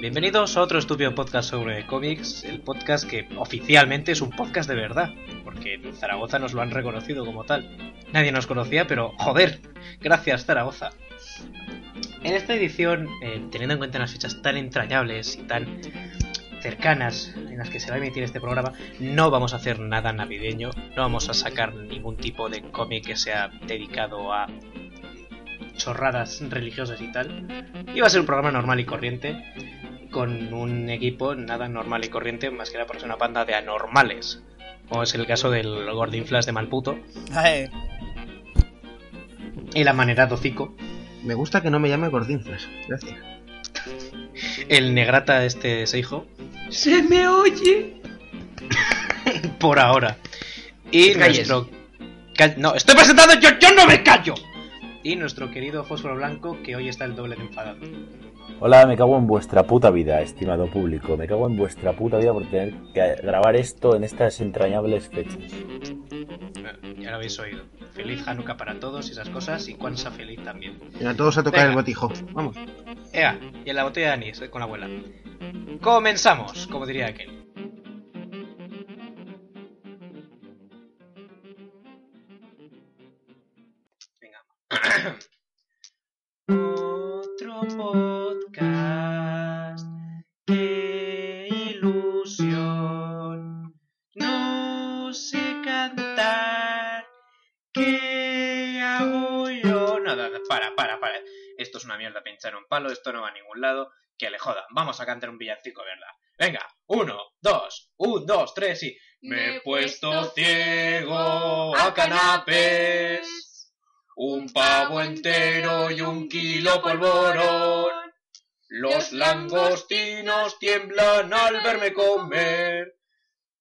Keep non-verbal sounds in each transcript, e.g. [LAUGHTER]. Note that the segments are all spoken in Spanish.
Bienvenidos a otro estúpido podcast sobre cómics, el podcast que oficialmente es un podcast de verdad, porque Zaragoza nos lo han reconocido como tal. Nadie nos conocía, pero joder, gracias Zaragoza. En esta edición, eh, teniendo en cuenta las fechas tan entrañables y tan cercanas en las que se va a emitir este programa, no vamos a hacer nada navideño, no vamos a sacar ningún tipo de cómic que sea dedicado a chorradas religiosas y tal. Y va a ser un programa normal y corriente, con un equipo nada normal y corriente, más que nada por ser una banda de anormales, como es el caso del Gordinflas de Malputo Ay, y la manera Docico, Me gusta que no me llame Gordinflas. Gracias. el Negrata este Seijo, ¡Se me oye! [LAUGHS] por ahora. Y nuestro... No, estoy presentando yo, yo no me callo. Y nuestro querido Fósforo Blanco, que hoy está el doble de enfadado. Hola, me cago en vuestra puta vida, estimado público. Me cago en vuestra puta vida por tener que grabar esto en estas entrañables fechas. Bueno, Ya lo habéis oído. Feliz Hanukkah para todos y esas cosas, y Kwanzaa feliz también. Venga, todos a tocar Venga. el botijo. Vamos. Ea, y en la botella de anís, eh, con la abuela. Comenzamos, como diría aquel. Venga. [COUGHS] Otro podcast. Qué ilusión. No sé cantar. ¿Qué hago yo? Nada, para, para, para. Esto es una mierda pinchar un palo, esto no va a ningún lado. Que le jodan. Vamos a cantar un villancico, ¿verdad? Venga, uno, dos, un, dos, tres y. Me he puesto ciego a canapés. Un pavo entero y un kilo polvorón. Los langostinos tiemblan al verme comer.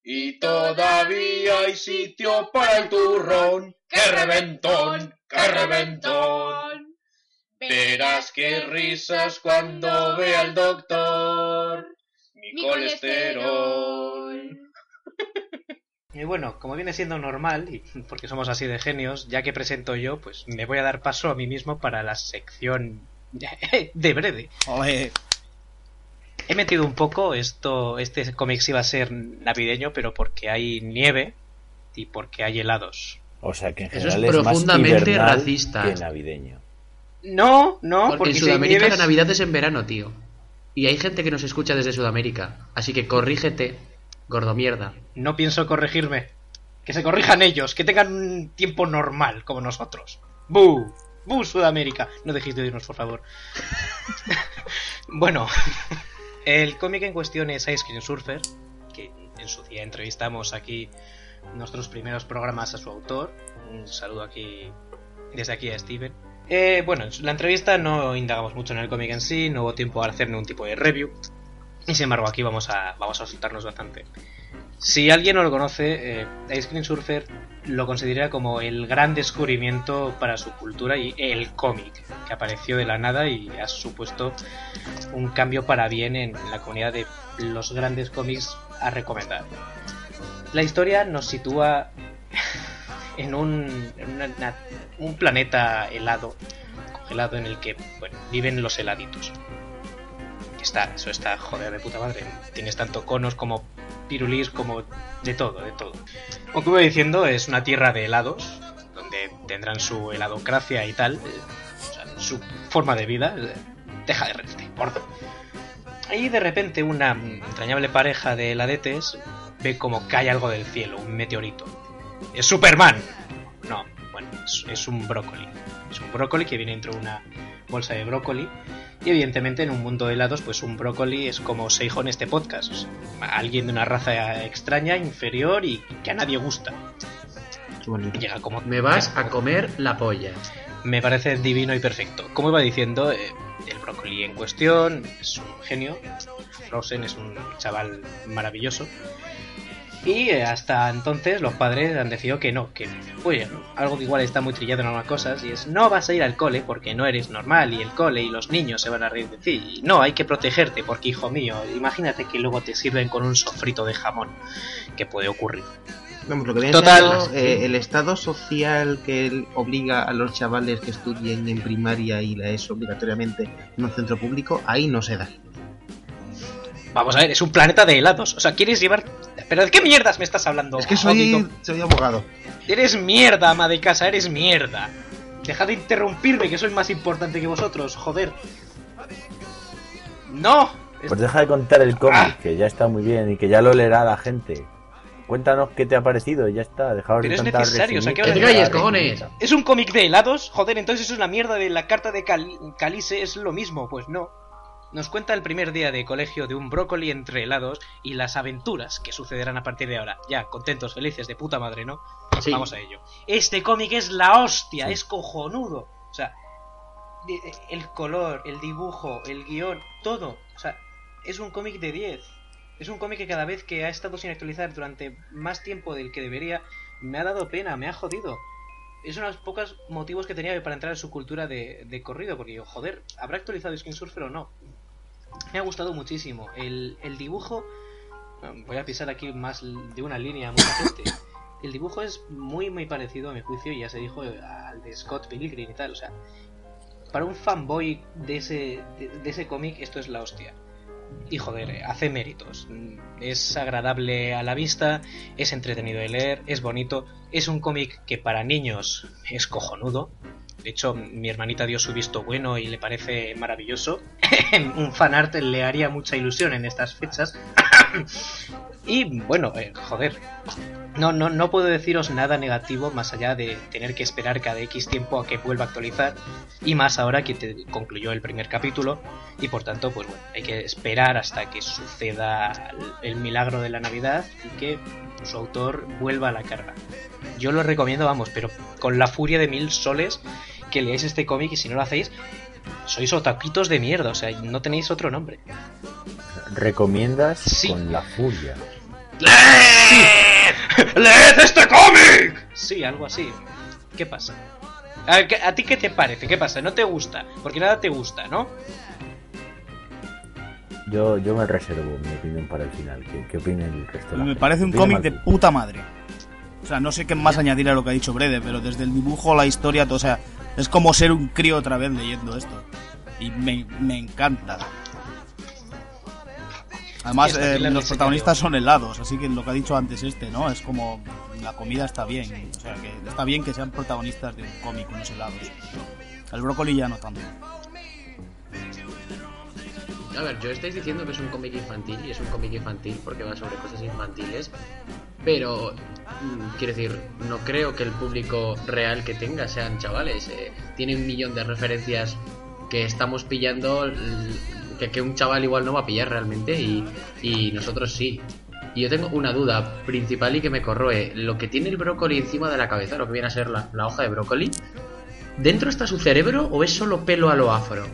Y todavía hay sitio para el turrón. ¡Qué reventón! ¡Qué reventón! Verás qué risas cuando vea al doctor. Mi, Mi colesterol. [LAUGHS] Y bueno, como viene siendo normal, y [LAUGHS] porque somos así de genios, ya que presento yo, pues me voy a dar paso a mí mismo para la sección [LAUGHS] de breve. Oye, He metido un poco esto, este cómic sí va a ser navideño, pero porque hay nieve y porque hay helados. O sea que en Eso es general es, más profundamente racista. que navideño. No, no, porque, porque, en Sudamérica nieves- la Navidad es en verano, tío. Y hay gente que nos escucha desde Sudamérica. Así que corrígete, gordo mierda. no pienso corregirme. Que se corrijan ellos, que tengan un tiempo normal como nosotros. ¡Bu! ¡Bu, Sudamérica! No dejéis de oírnos, por favor. [LAUGHS] bueno, [LAUGHS] el cómic en cuestión es Ice Cream Surfer, que en su día entrevistamos aquí nuestros primeros programas a su autor. Un saludo aquí, desde aquí a Steven. Eh, bueno, en la entrevista no indagamos mucho en el cómic en sí, no hubo tiempo a hacer ningún tipo de review. Y sin embargo, aquí vamos a, vamos a soltarnos bastante. Si alguien no lo conoce, eh, Ice Cream Surfer lo considera como el gran descubrimiento para su cultura y el cómic que apareció de la nada y ha supuesto un cambio para bien en la comunidad de los grandes cómics a recomendar. La historia nos sitúa en un, un planeta helado, congelado en el que bueno, viven los heladitos. Que está, eso está joder de puta madre. Tienes tanto conos como pirulís como de todo, de todo. Como iba diciendo, es una tierra de helados, donde tendrán su heladocracia y tal, eh, o sea, su forma de vida. eh, Deja de reírte, gordo. Y de repente una entrañable pareja de heladetes ve como cae algo del cielo, un meteorito. ¡Es Superman! No, bueno, es, es un brócoli. Es un brócoli que viene dentro de una bolsa de brócoli. Y evidentemente en un mundo de helados, pues un brócoli es como Seijo en este podcast. o sea, alguien de una raza extraña, inferior y que a nadie gusta. Qué. Llega como... Me vas a comer la polla. Me parece divino y perfecto. Como iba diciendo, eh, el brócoli en cuestión es un genio. Frozen es un chaval maravilloso. Y eh, hasta entonces los padres han decidido que no, que oye, algo que igual está muy trillado en algunas cosas y es no vas a ir al cole porque no eres normal y el cole y los niños se van a reír de ti. Y no, hay que protegerte porque hijo mío, imagínate que luego te sirven con un sofrito de jamón, que puede ocurrir. Vamos, lo que viene Total. siendo, eh, el estado social que él obliga a los chavales que estudien en primaria y la ESO obligatoriamente en un centro público, ahí no se da. Vamos a ver, es un planeta de helados. O sea, ¿quieres llevar...? ¿Pero de qué mierdas me estás hablando? Es que soy, jodido? soy abogado. Eres mierda, ama de casa, eres mierda. Dejad de interrumpirme, que soy más importante que vosotros, joder. No. Es- Pues deja de contar el cómic, Ah. que ya está muy bien y que ya lo leerá la gente. Cuéntanos qué te ha parecido y ya está. Dejaos Pero de es necesario, o sea, ¿qué Que te Ahora, calles, cojones. ¿Es un cómic de helados? Joder, entonces es una mierda de la carta de Cal- Calice, es lo mismo, pues no. Nos cuenta el primer día de colegio de un brócoli entre helados y las aventuras que sucederán a partir de ahora. Ya, contentos, felices, de puta madre, ¿no? Sí. Vamos a ello. Este cómic es la hostia, Sí. es cojonudo. O sea, el color, el dibujo, el guion, todo. O sea, es un cómic de 10. Es un cómic que cada vez que ha estado sin actualizar durante más tiempo del que debería, me ha dado pena, me ha jodido. Es uno de los pocos motivos que tenía para entrar en su cultura de, de corrido, porque yo, joder, ¿habrá actualizado Skin Surfer o no? Me ha gustado muchísimo. El, el dibujo, voy a pisar aquí más de una línea a mucha gente. El dibujo es muy, muy parecido a mi juicio, ya se dijo, al de Scott Pilgrim y tal. O sea, para un fanboy de ese, de, de ese cómic, esto es la hostia. Y joder, hace méritos. Mm, Es agradable a la vista, es entretenido de leer, es bonito. Es un cómic que para niños es cojonudo. De hecho, mi hermanita dio su visto bueno y le parece maravilloso. [COUGHS] un fanart le haría mucha ilusión en estas fechas. [COUGHS] y bueno, eh, joder. No, no, no puedo deciros nada negativo más allá de tener que esperar cada X tiempo a que vuelva a actualizar. Y más ahora que te concluyó el primer capítulo. Y por tanto, pues bueno, hay que esperar hasta que suceda el milagro de la Navidad y que su autor vuelva a la carga. Yo lo recomiendo, vamos, pero con la furia de mil soles que leáis este cómic y si no lo hacéis, sois otaquitos de mierda, o sea, no tenéis otro nombre. Recomiendas Sí. con la furia. ¡Leed! ¡Leed este cómic! Sí, algo así. ¿Qué pasa? ¿A, ti qué te parece? ¿Qué pasa? ¿No te gusta? Porque nada te gusta, ¿no? Yo, yo me reservo mi opinión para el final. ¿Qué, qué opina el resto de la Me gente? parece un cómic de puta madre. Sea, no sé qué más añadir a lo que ha dicho Brede, pero desde el dibujo, la historia, todo, o sea, es como ser un crío otra vez leyendo esto. Y me, me encanta. Además, eh, los protagonistas son helados, así que lo que ha dicho antes este, ¿no? Es como la comida está bien. O sea, que está bien que sean protagonistas de un cómic unos helados. El brócoli ya no tanto. A ver, yo estáis diciendo que es un cómic infantil y es un cómic infantil porque va sobre cosas infantiles, pero mm, quiero decir, no creo que el público real que tenga sean chavales. eh, tiene un millón de referencias que estamos pillando que, que un chaval igual no va a pillar realmente y, y nosotros sí. Y yo tengo una duda principal y que me corroe. Lo que tiene el brócoli encima de la cabeza, lo que viene a ser la, la hoja de brócoli, ¿dentro está su cerebro o es solo pelo a lo afro?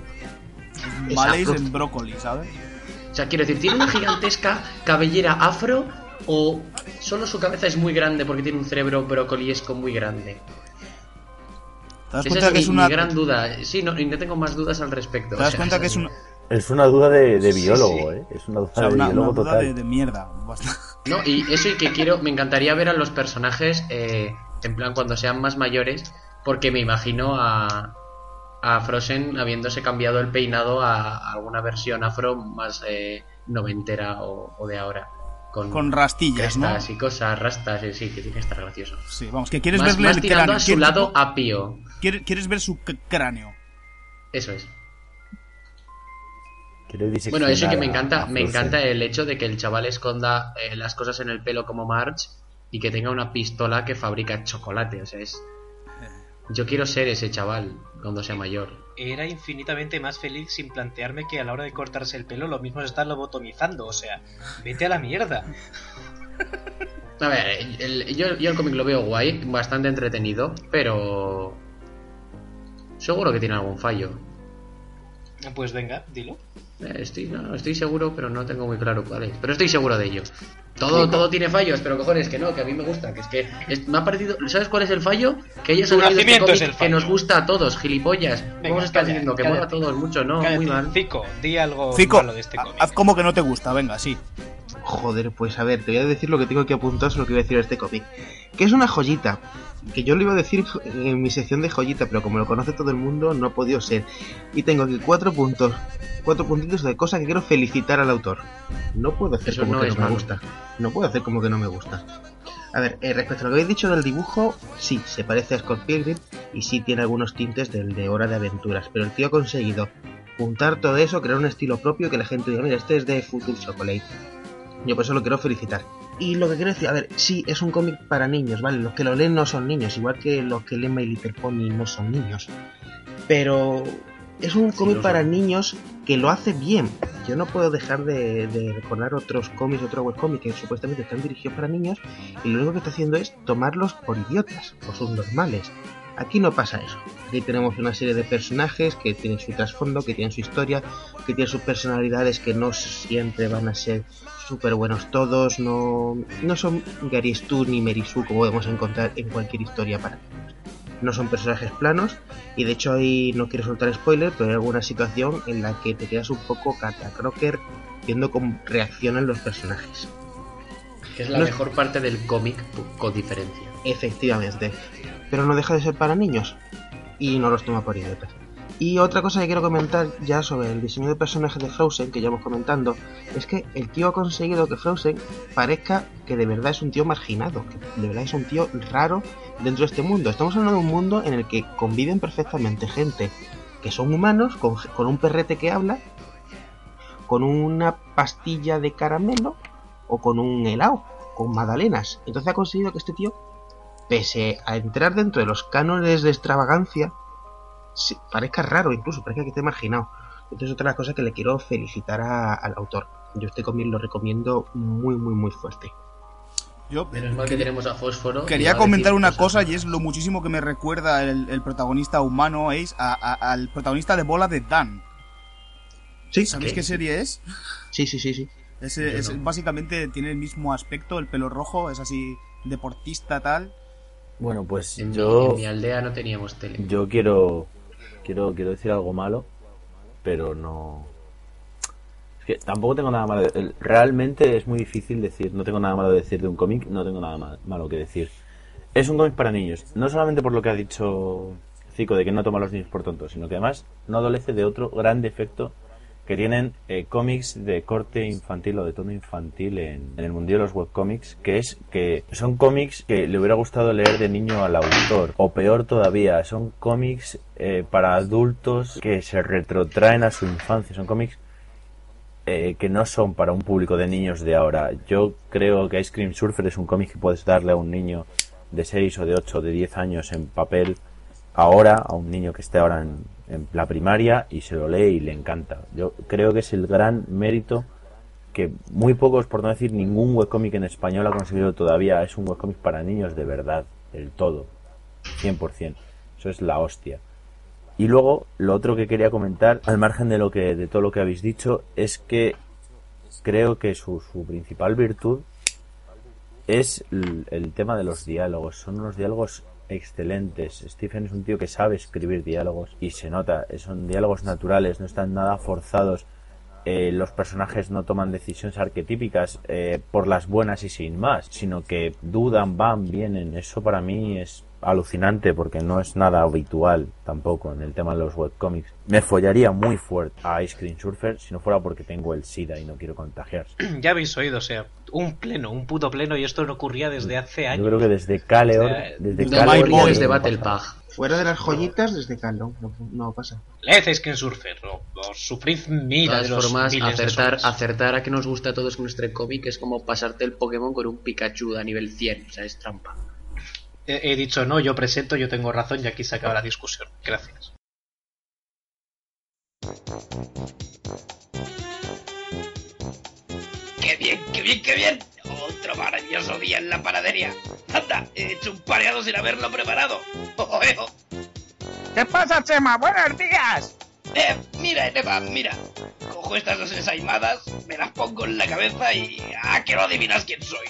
Maléis en brócoli, ¿sabes? O sea, quiero decir, ¿tiene una gigantesca cabellera afro o solo su cabeza es muy grande porque tiene un cerebro brocoliesco muy grande? ¿Te das Esa cuenta es que mi, es una... mi gran duda. Sí, no, y no tengo más dudas al respecto. ¿Te o das sea, cuenta que es una... Es una duda de, de Sí, biólogo, sí. ¿eh? Es una duda O sea, de una, biólogo una duda total. de, de mierda. bastante. No, y eso y que quiero, me encantaría ver a los personajes eh, en plan cuando sean más mayores, porque me imagino a, a Frozen habiéndose cambiado el peinado a, a alguna versión afro más eh, noventera o, o de ahora. Con, Con rastillas, ¿no? y cosas, rastas, y sí, que tiene que estar gracioso. Sí, vamos, que quieres más, verle más el tirando cráneo. a su ¿Quieres- lado apio. quieres- quieres ver su cráneo. Eso es. Bueno, eso que me encanta, me encanta el hecho de que el chaval esconda eh, las cosas en el pelo como Marge y que tenga una pistola que fabrica chocolate. O sea, es. Yo quiero ser ese chaval cuando sea mayor. Era infinitamente más feliz sin plantearme que a la hora de cortarse el pelo lo mismo es estar lobotomizando, o sea, vete a la mierda. A ver, el- el- yo, yo el cómic lo veo guay, bastante entretenido, pero. Seguro que tiene algún fallo. Pues venga, dilo. Eh, Estoy, no, estoy seguro, pero no tengo muy claro cuál es. Pero estoy seguro de ello. Todo, todo tiene fallos, pero cojones, que no, que a mí me gusta. Que es que es- me ha parecido. ¿Sabes cuál es el fallo? Que ellos han este cómic el que nos gusta a todos, gilipollas. Venga, Vamos a estar diciendo que mola a todos mucho, no, Cállate, muy mal. Fico, di algo Fico, malo de este cómic. haz como que no te gusta, venga, sí. Joder, pues a ver, te voy a decir lo que tengo que apuntar sobre lo que voy a decir de este cómic. Que es una joyita. Que yo lo iba a decir en mi sección de joyita, pero como lo conoce todo el mundo, no ha podido ser. Y tengo aquí cuatro puntos. Cuatro puntitos de cosas que quiero felicitar al autor. No puedo hacer Eso como no que es no me gusta. No puedo hacer como que no me gusta. A ver, eh, respecto a lo que habéis dicho del dibujo, sí, se parece a Scott Pilgrim y sí tiene algunos tintes del de Hora de Aventuras, pero el tío ha conseguido juntar todo eso, crear un estilo propio que la gente diga, mira, este es de Future Chocolate. Yo por eso lo quiero felicitar. Y lo que quiero decir, a ver, sí, es un cómic para niños, ¿vale? Los que lo leen no son niños, igual que los que leen My Little Pony no son niños. Pero es un Sí, cómic para niños que lo hace bien. Yo no puedo dejar de, de recordar otros cómics, otros webcómics que supuestamente están dirigidos para niños y lo único que está haciendo es tomarlos por idiotas, por subnormales. Aquí no pasa eso. Aquí tenemos una serie de personajes que tienen su trasfondo, que tienen su historia, que tienen sus personalidades que no siempre van a ser súper buenos todos, no, no son Gary Stu ni Mary Sue como podemos encontrar en cualquier historia para niños. No son personajes planos y de hecho ahí no quiero soltar spoiler, pero hay alguna situación en la que te quedas un poco catacroker viendo cómo reaccionan los personajes. Que es la No- mejor parte del cómic con diferencia. Efectivamente. Pero no deja de ser para niños. Y no los toma por idiotas. Y otra cosa que quiero comentar ya sobre el diseño de personajes de Frozen, que ya vamos comentando, es que el tío ha conseguido que Frozen parezca que de verdad es un tío marginado, que de verdad es un tío raro dentro de este mundo. Estamos hablando de un mundo en el que conviven perfectamente gente que son humanos, con, con un perrete que habla, con una pastilla de caramelo o con un helado, con magdalenas. Entonces ha conseguido que este tío pese a entrar dentro de los cánones de extravagancia, sí, parezca raro incluso, parezca que esté marginado. Entonces otra de las cosas que le quiero felicitar a- al autor. Yo este cómic lo recomiendo muy, muy, muy fuerte. Yo Menos mal que tenemos a Fósforo. quería comentar una cosa y es lo muchísimo que me recuerda el, el protagonista humano Ace a- a- al protagonista de Bola de Dan. Sí, ¿Sabéis ¿Qué? qué serie es? sí, sí, sí, sí. Es- no. básicamente tiene el mismo aspecto, el pelo rojo, es así deportista tal. Bueno, pues En, mi, yo, en mi aldea no teníamos tele. yo quiero, quiero, quiero decir algo malo, pero no. Es que tampoco tengo nada malo. Realmente es muy difícil decir, no tengo nada malo de decir de un cómic, no tengo nada ma- malo que decir. Es un cómic para niños, no solamente por lo que ha dicho Zico de que no toma a los niños por tontos, sino que además no adolece de otro gran defecto que tienen eh, cómics de corte infantil o de tono infantil en, el mundo de los webcómics, que es que son cómics que le hubiera gustado leer de niño al autor, o peor todavía, son cómics eh, para adultos que se retrotraen a su infancia, son cómics eh, que no son para un público de niños de ahora. Yo creo que Ice Cream Surfer es un cómic que puedes darle a un niño de 6 o de 8 o de 10 años en papel ahora, a un niño que esté ahora en, en la primaria y se lo lee y le encanta. Yo creo que es el gran mérito que muy pocos, por no decir ningún webcómic en español ha conseguido todavía. Es un webcómic para niños de verdad, del todo, 100%. Eso es la hostia. Y luego, lo otro que quería comentar, al margen de lo que de todo lo que habéis dicho, es que creo que su, su principal virtud es el, el tema de los diálogos. Son unos diálogos excelentes. Stephen es un tío que sabe escribir diálogos y se nota. Son diálogos naturales, no están nada forzados. Eh, los personajes no toman decisiones arquetípicas eh, por las buenas y sin más, sino que dudan, van, vienen. Eso para mí es alucinante porque no es nada habitual tampoco en el tema de los webcomics. Me follaría muy fuerte a Ice Cream Surfer si no fuera porque tengo el SIDA y no quiero contagiarse. [CLEARS THROAT] Ya habéis oído, o sea, un pleno, un puto pleno, y esto no ocurría desde hace Yo años. creo que desde Caleor, O sea, desde No Caleor me Boy. olvides no de pasa. Battle Pag. Fuera de las joyitas, desde Carlon, no, no pasa. Leed Ice Cream Surfer, o, o sufrid mira de todas los formas, de acertar, acertar a que nos gusta a todos con nuestro cómic es como pasarte el Pokémon con un Pikachu a nivel 100. O sea, es trampa. He, he dicho no, yo presento, yo tengo razón, y aquí se acaba la discusión. Gracias. ¡Qué bien, qué bien, qué bien! Otro maravilloso día en la panadería. ¡Anda! He hecho un pareado sin haberlo preparado. ¡Oh, eh, oh! ¿Qué pasa, Chema? ¡Buenos días! Eh, mira, Eva, mira. Cojo estas dos ensaimadas, me las pongo en la cabeza y... ¡Ah, que no adivinas quién soy!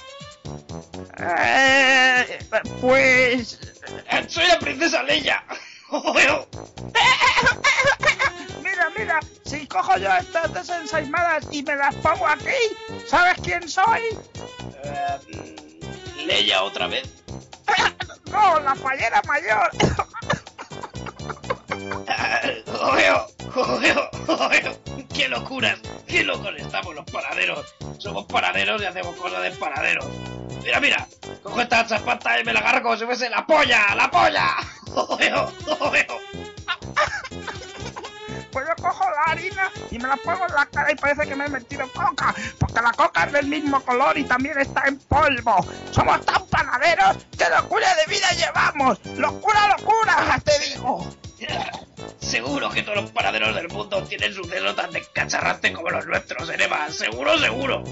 Eh, pues... ¡Soy la princesa Leia! Mira, mira, si cojo yo estas desensaismadas y me las pongo aquí, ¿sabes quién soy? Eh, Leia otra vez. No, la fallera mayor. ¡Ojeo! ¡Ojeo! ¡Ojeo! ¡Qué locuras! ¡Qué locos estamos los paraderos! Somos paraderos y hacemos cosas de paraderos. Mira, mira, cojo esta chapata y me la agarro como si fuese la polla, la polla. ¡Ojeo! ¡Ojeo! Pues yo cojo la harina y me la pongo en la cara y parece que me he metido coca, porque la coca es del mismo color y también está en polvo. Somos tan panaderos que locura de vida llevamos. ¡Locura, locura! Te digo. Seguro que todos los paraderos del mundo tienen sucesos tan descacharrantes como los nuestros, Enema. Seguro, seguro.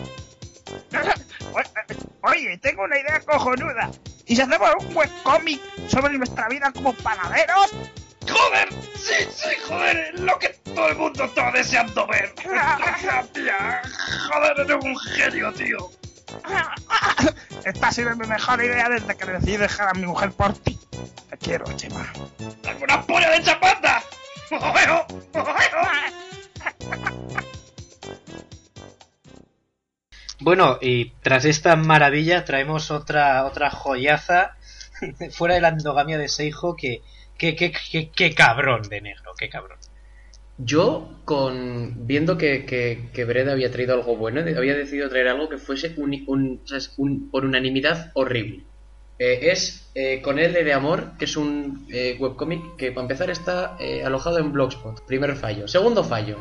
Oye, tengo una idea cojonuda. ¿Y si hacemos un buen cómic sobre nuestra vida como panaderos? ¡Joder! ¡Sí, sí, joder! Lo que todo el mundo está deseando ver. [LAUGHS] [LAUGHS] ¡Joder, eres un genio, tío! [LAUGHS] Esta ha sido mi mejor idea desde que decidí dejar a mi mujer por ti. Te quiero, Chema. ¡Dame una polla de chapata! ¡Ojeo! ¡Ojeo! Bueno, y tras esta maravilla traemos otra otra joyaza [LAUGHS] fuera de la endogamia de Seijo que que, que, que, que cabrón de negro, qué cabrón. Yo, con viendo que, que, Breda había traído algo bueno, había decidido traer algo que fuese un, un- un- por unanimidad horrible. Eh, es eh, Con L de Amor, que es un eh, webcomic que, para empezar, está eh, alojado en Blogspot. Primer fallo. Segundo fallo.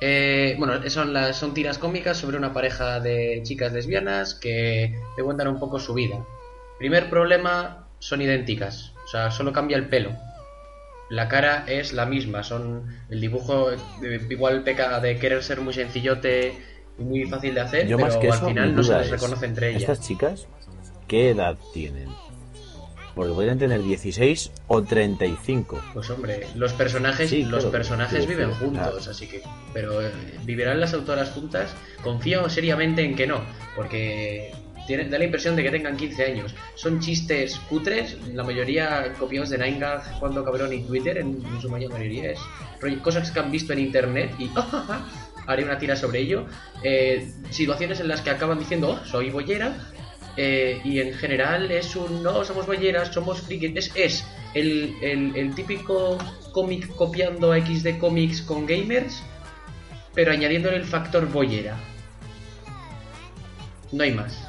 Bueno, son, las, son tiras cómicas sobre una pareja de chicas lesbianas que te cuentan un poco su vida. Primer problema, son idénticas. O sea, solo cambia el pelo. La cara es la misma, son el dibujo eh, igual peca de querer ser muy sencillote y muy fácil de hacer, Yo pero más que al eso, final no se les es, reconoce entre ellas. ¿Estas chicas qué edad tienen? Porque podrían tener 16 o 35. Pues hombre, los personajes, Sí, los claro, personajes sí, viven sí, juntos, claro. así que, pero eh, vivirán las autoras juntas. Confío seriamente en que no, porque da la impresión de que tengan 15 años. Son chistes cutres, la mayoría copiados de 9gag, Cuando Cabrón y Twitter, en, su mayor mayoría es cosas que han visto en internet y [LAUGHS] haré una tira sobre ello. Eh, situaciones en las que acaban diciendo, "Oh, soy bollera, eh, y en general es un no somos bolleras, somos frikis. Es, el, típico cómic copiando a XD Comics con gamers, pero añadiéndole el factor bollera. No hay más.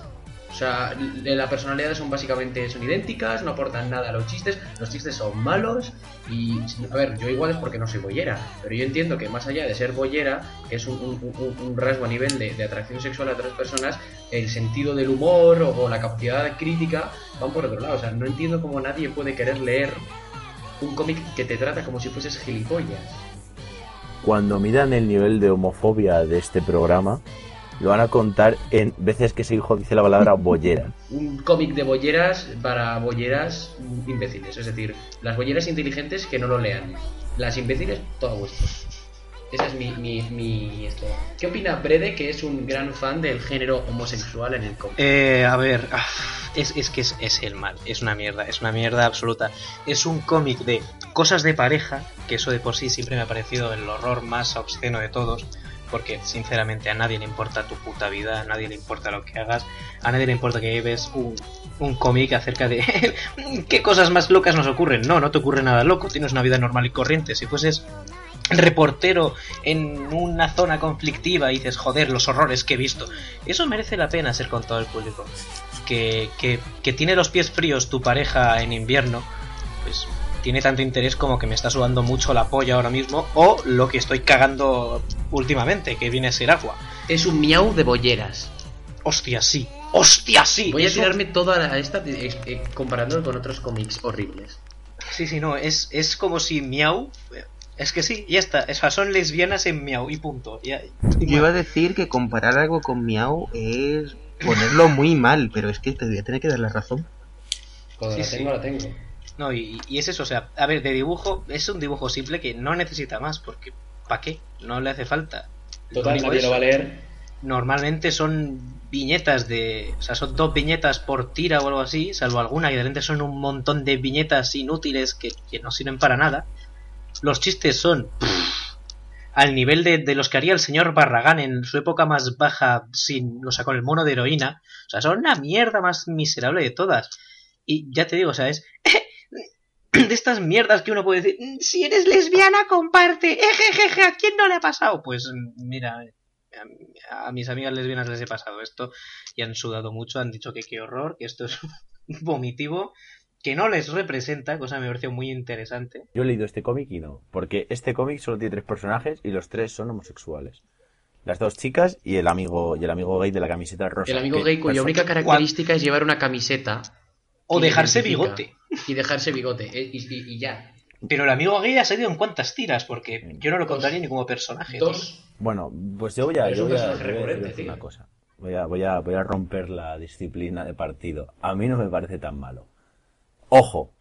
O sea, las personalidades son básicamente son idénticas, no aportan nada a los chistes, los chistes son malos y, a ver, yo igual es porque no soy bollera, pero yo entiendo que más allá de ser bollera, que es un, rasgo a nivel de, atracción sexual a otras personas, el sentido del humor o, la capacidad crítica van por otro lado. O sea, no entiendo cómo nadie puede querer leer un cómic que te trata como si fueses gilipollas. Cuando midan el nivel de homofobia de este programa, lo van a contar en veces que ese hijo dice la palabra bollera. Un cómic de bolleras para bolleras imbéciles, es decir, las bolleras inteligentes que no lo lean, las imbéciles, todo a gusto. Esa es mi, mi, mi esto. ¿Qué opina Brede, que es un gran fan del género homosexual en el cómic? Eh, a ver, ah, es, es que es, es el mal, es una mierda, es una mierda absoluta. Es un cómic de cosas de pareja, que eso de por sí siempre me ha parecido el horror más obsceno de todos, porque sinceramente a nadie le importa tu puta vida, a nadie le importa lo que hagas, a nadie le importa que lleves un, un cómic acerca de [LAUGHS] qué cosas más locas nos ocurren. No, no te ocurre nada loco, tienes una vida normal y corriente. Si fueses reportero en una zona conflictiva y dices, joder, los horrores que he visto. Eso merece la pena ser con todo el público. Que, que, que tiene los pies fríos tu pareja en invierno, pues tiene tanto interés como que me está sudando mucho la polla ahora mismo o lo que estoy cagando últimamente, que viene a ser agua. Es un miau de bolleras. Hostia, sí. Hostia, sí. Voy a un- tirarme toda la- esta eh, eh, comparándolo con otros cómics horribles. Sí, sí, no, es, es como si Miau... Es que sí, ya está. O sea, son lesbianas en Miau y punto. Ya, Yo iba a decir que comparar algo con Miau es ponerlo muy mal, pero es que te voy a tener que dar la razón. Cuando Sí, la sí. tengo, la tengo. No, y, y es eso, o sea, a ver, de dibujo, es un dibujo simple que no necesita más, porque ¿para qué? No le hace falta. Total, nadie lo va a leer. Normalmente son viñetas de. O sea, son dos viñetas por tira o algo así, salvo alguna, y de repente son un montón de viñetas inútiles que, que no sirven para nada. Los chistes son. pff, al nivel de, de los que haría el señor Barragán en su época más baja, sin, o sea, con el mono de heroína. O sea, son la mierda más miserable de todas. Y ya te digo, o sea, es [CLEARS THROAT] de estas mierdas que uno puede decir, "Mm, si eres lesbiana, comparte, [LAUGHS] ejejeje, ¿a quién no le ha pasado? Pues mm, mira, a, a mis amigas lesbianas les he pasado esto y han sudado mucho, han dicho que qué horror, que esto es [LAUGHS] vomitivo, que no les representa, cosa que me pareció muy interesante. Yo he leído este cómic y no, porque este cómic solo tiene tres personajes y los tres son homosexuales. Las dos chicas y el amigo y el amigo gay de la camiseta rosa. El amigo gay cuya única característica es llevar una camiseta. O dejarse identifica. bigote. Y dejarse bigote. eh, Y, y- y ya. Pero el amigo gay ha salido en cuántas tiras, porque yo no lo Dos. contaría ni como personaje. Dos. Bueno, pues yo voy a, Es yo un voy a, personaje yo voy a recurrente, decir una cosa. Voy a, voy, a, voy a romper la disciplina de partido. A mí no me parece tan malo. Ojo,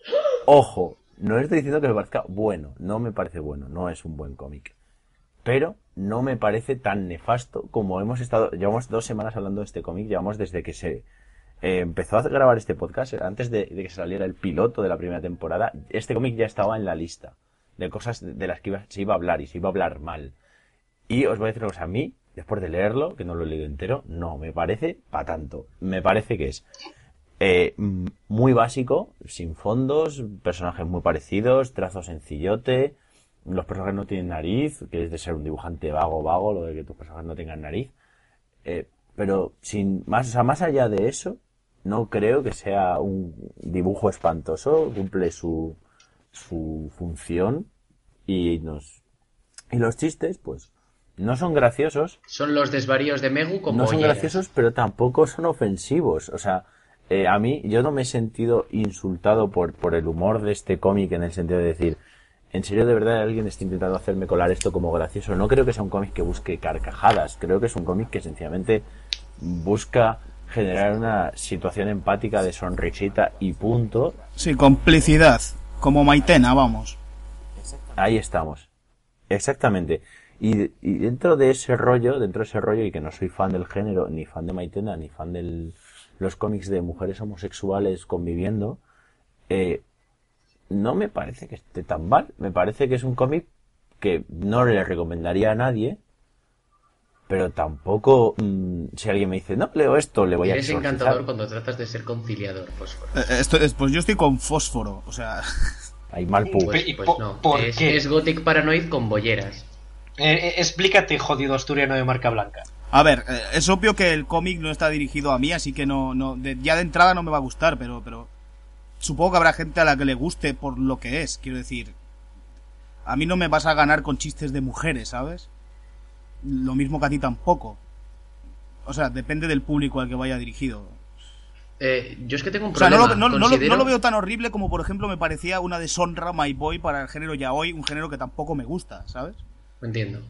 ojo, no estoy diciendo que me parezca bueno, no me parece bueno, no es un buen cómic. Pero no me parece tan nefasto como hemos estado, llevamos dos semanas hablando de este cómic, llevamos desde que se eh, empezó a grabar este podcast, antes de, que saliera el piloto de la primera temporada, este cómic ya estaba en la lista de cosas de las que iba- se iba a hablar y se iba a hablar mal. Y os voy a decir una cosa, a mí, después de leerlo, que no lo he leído entero, no me parece para tanto. Me parece que es eh, muy básico, sin fondos, personajes muy parecidos, trazo sencillote, los personajes no tienen nariz, que es de ser un dibujante vago, vago, lo de que tus personajes no tengan nariz. Eh, pero sin más, o sea, más allá de eso, no creo que sea un dibujo espantoso, cumple su, su función y nos y los chistes, pues, no son graciosos, Son los desvaríos de Megu con no son graciosos, pero tampoco son ofensivos. O sea, eh, a mí, yo no me he sentido insultado por, por el humor de este cómic en el sentido de decir, en serio, de verdad, alguien está intentando hacerme colar esto como gracioso. No creo que sea un cómic que busque carcajadas. Creo que es un cómic que sencillamente busca generar una situación empática de sonrisita y punto. Sí, complicidad. Como Maitena, vamos. Ahí estamos. Exactamente. Y, y dentro de ese rollo, dentro de ese rollo, y que no soy fan del género, ni fan de Maitena, ni fan de los cómics de mujeres homosexuales conviviendo, eh, no me parece que esté tan mal. Me parece que es un cómic que no le recomendaría a nadie, pero tampoco, mm, si alguien me dice, no, leo esto, le voy a Eres encantador cuando tratas de ser conciliador, fósforo. Eh, esto es- pues yo estoy con fósforo. O sea, [LAUGHS] Hay mal. Pues, ¿Y pues po- no. por es, qué? es Gothic Paranoid con bolleras. Eh, eh, explícate, jodido asturiano de marca blanca. a ver, eh, es obvio que el cómic no está dirigido a mí, así que no, no de- ya de entrada no me va a gustar, pero, pero supongo que habrá gente a la que le guste por lo que es. Quiero decir, a mí no me vas a ganar con chistes de mujeres, ¿sabes? Lo mismo que a ti tampoco. O sea, depende del público al que vaya dirigido. Eh, yo es que tengo un O sea, no problema. lo, no- no lo- Considero- no lo veo tan horrible como, por ejemplo, me parecía una deshonra My Boy para el género yaoi, un género que tampoco me gusta, ¿sabes? Entiendo.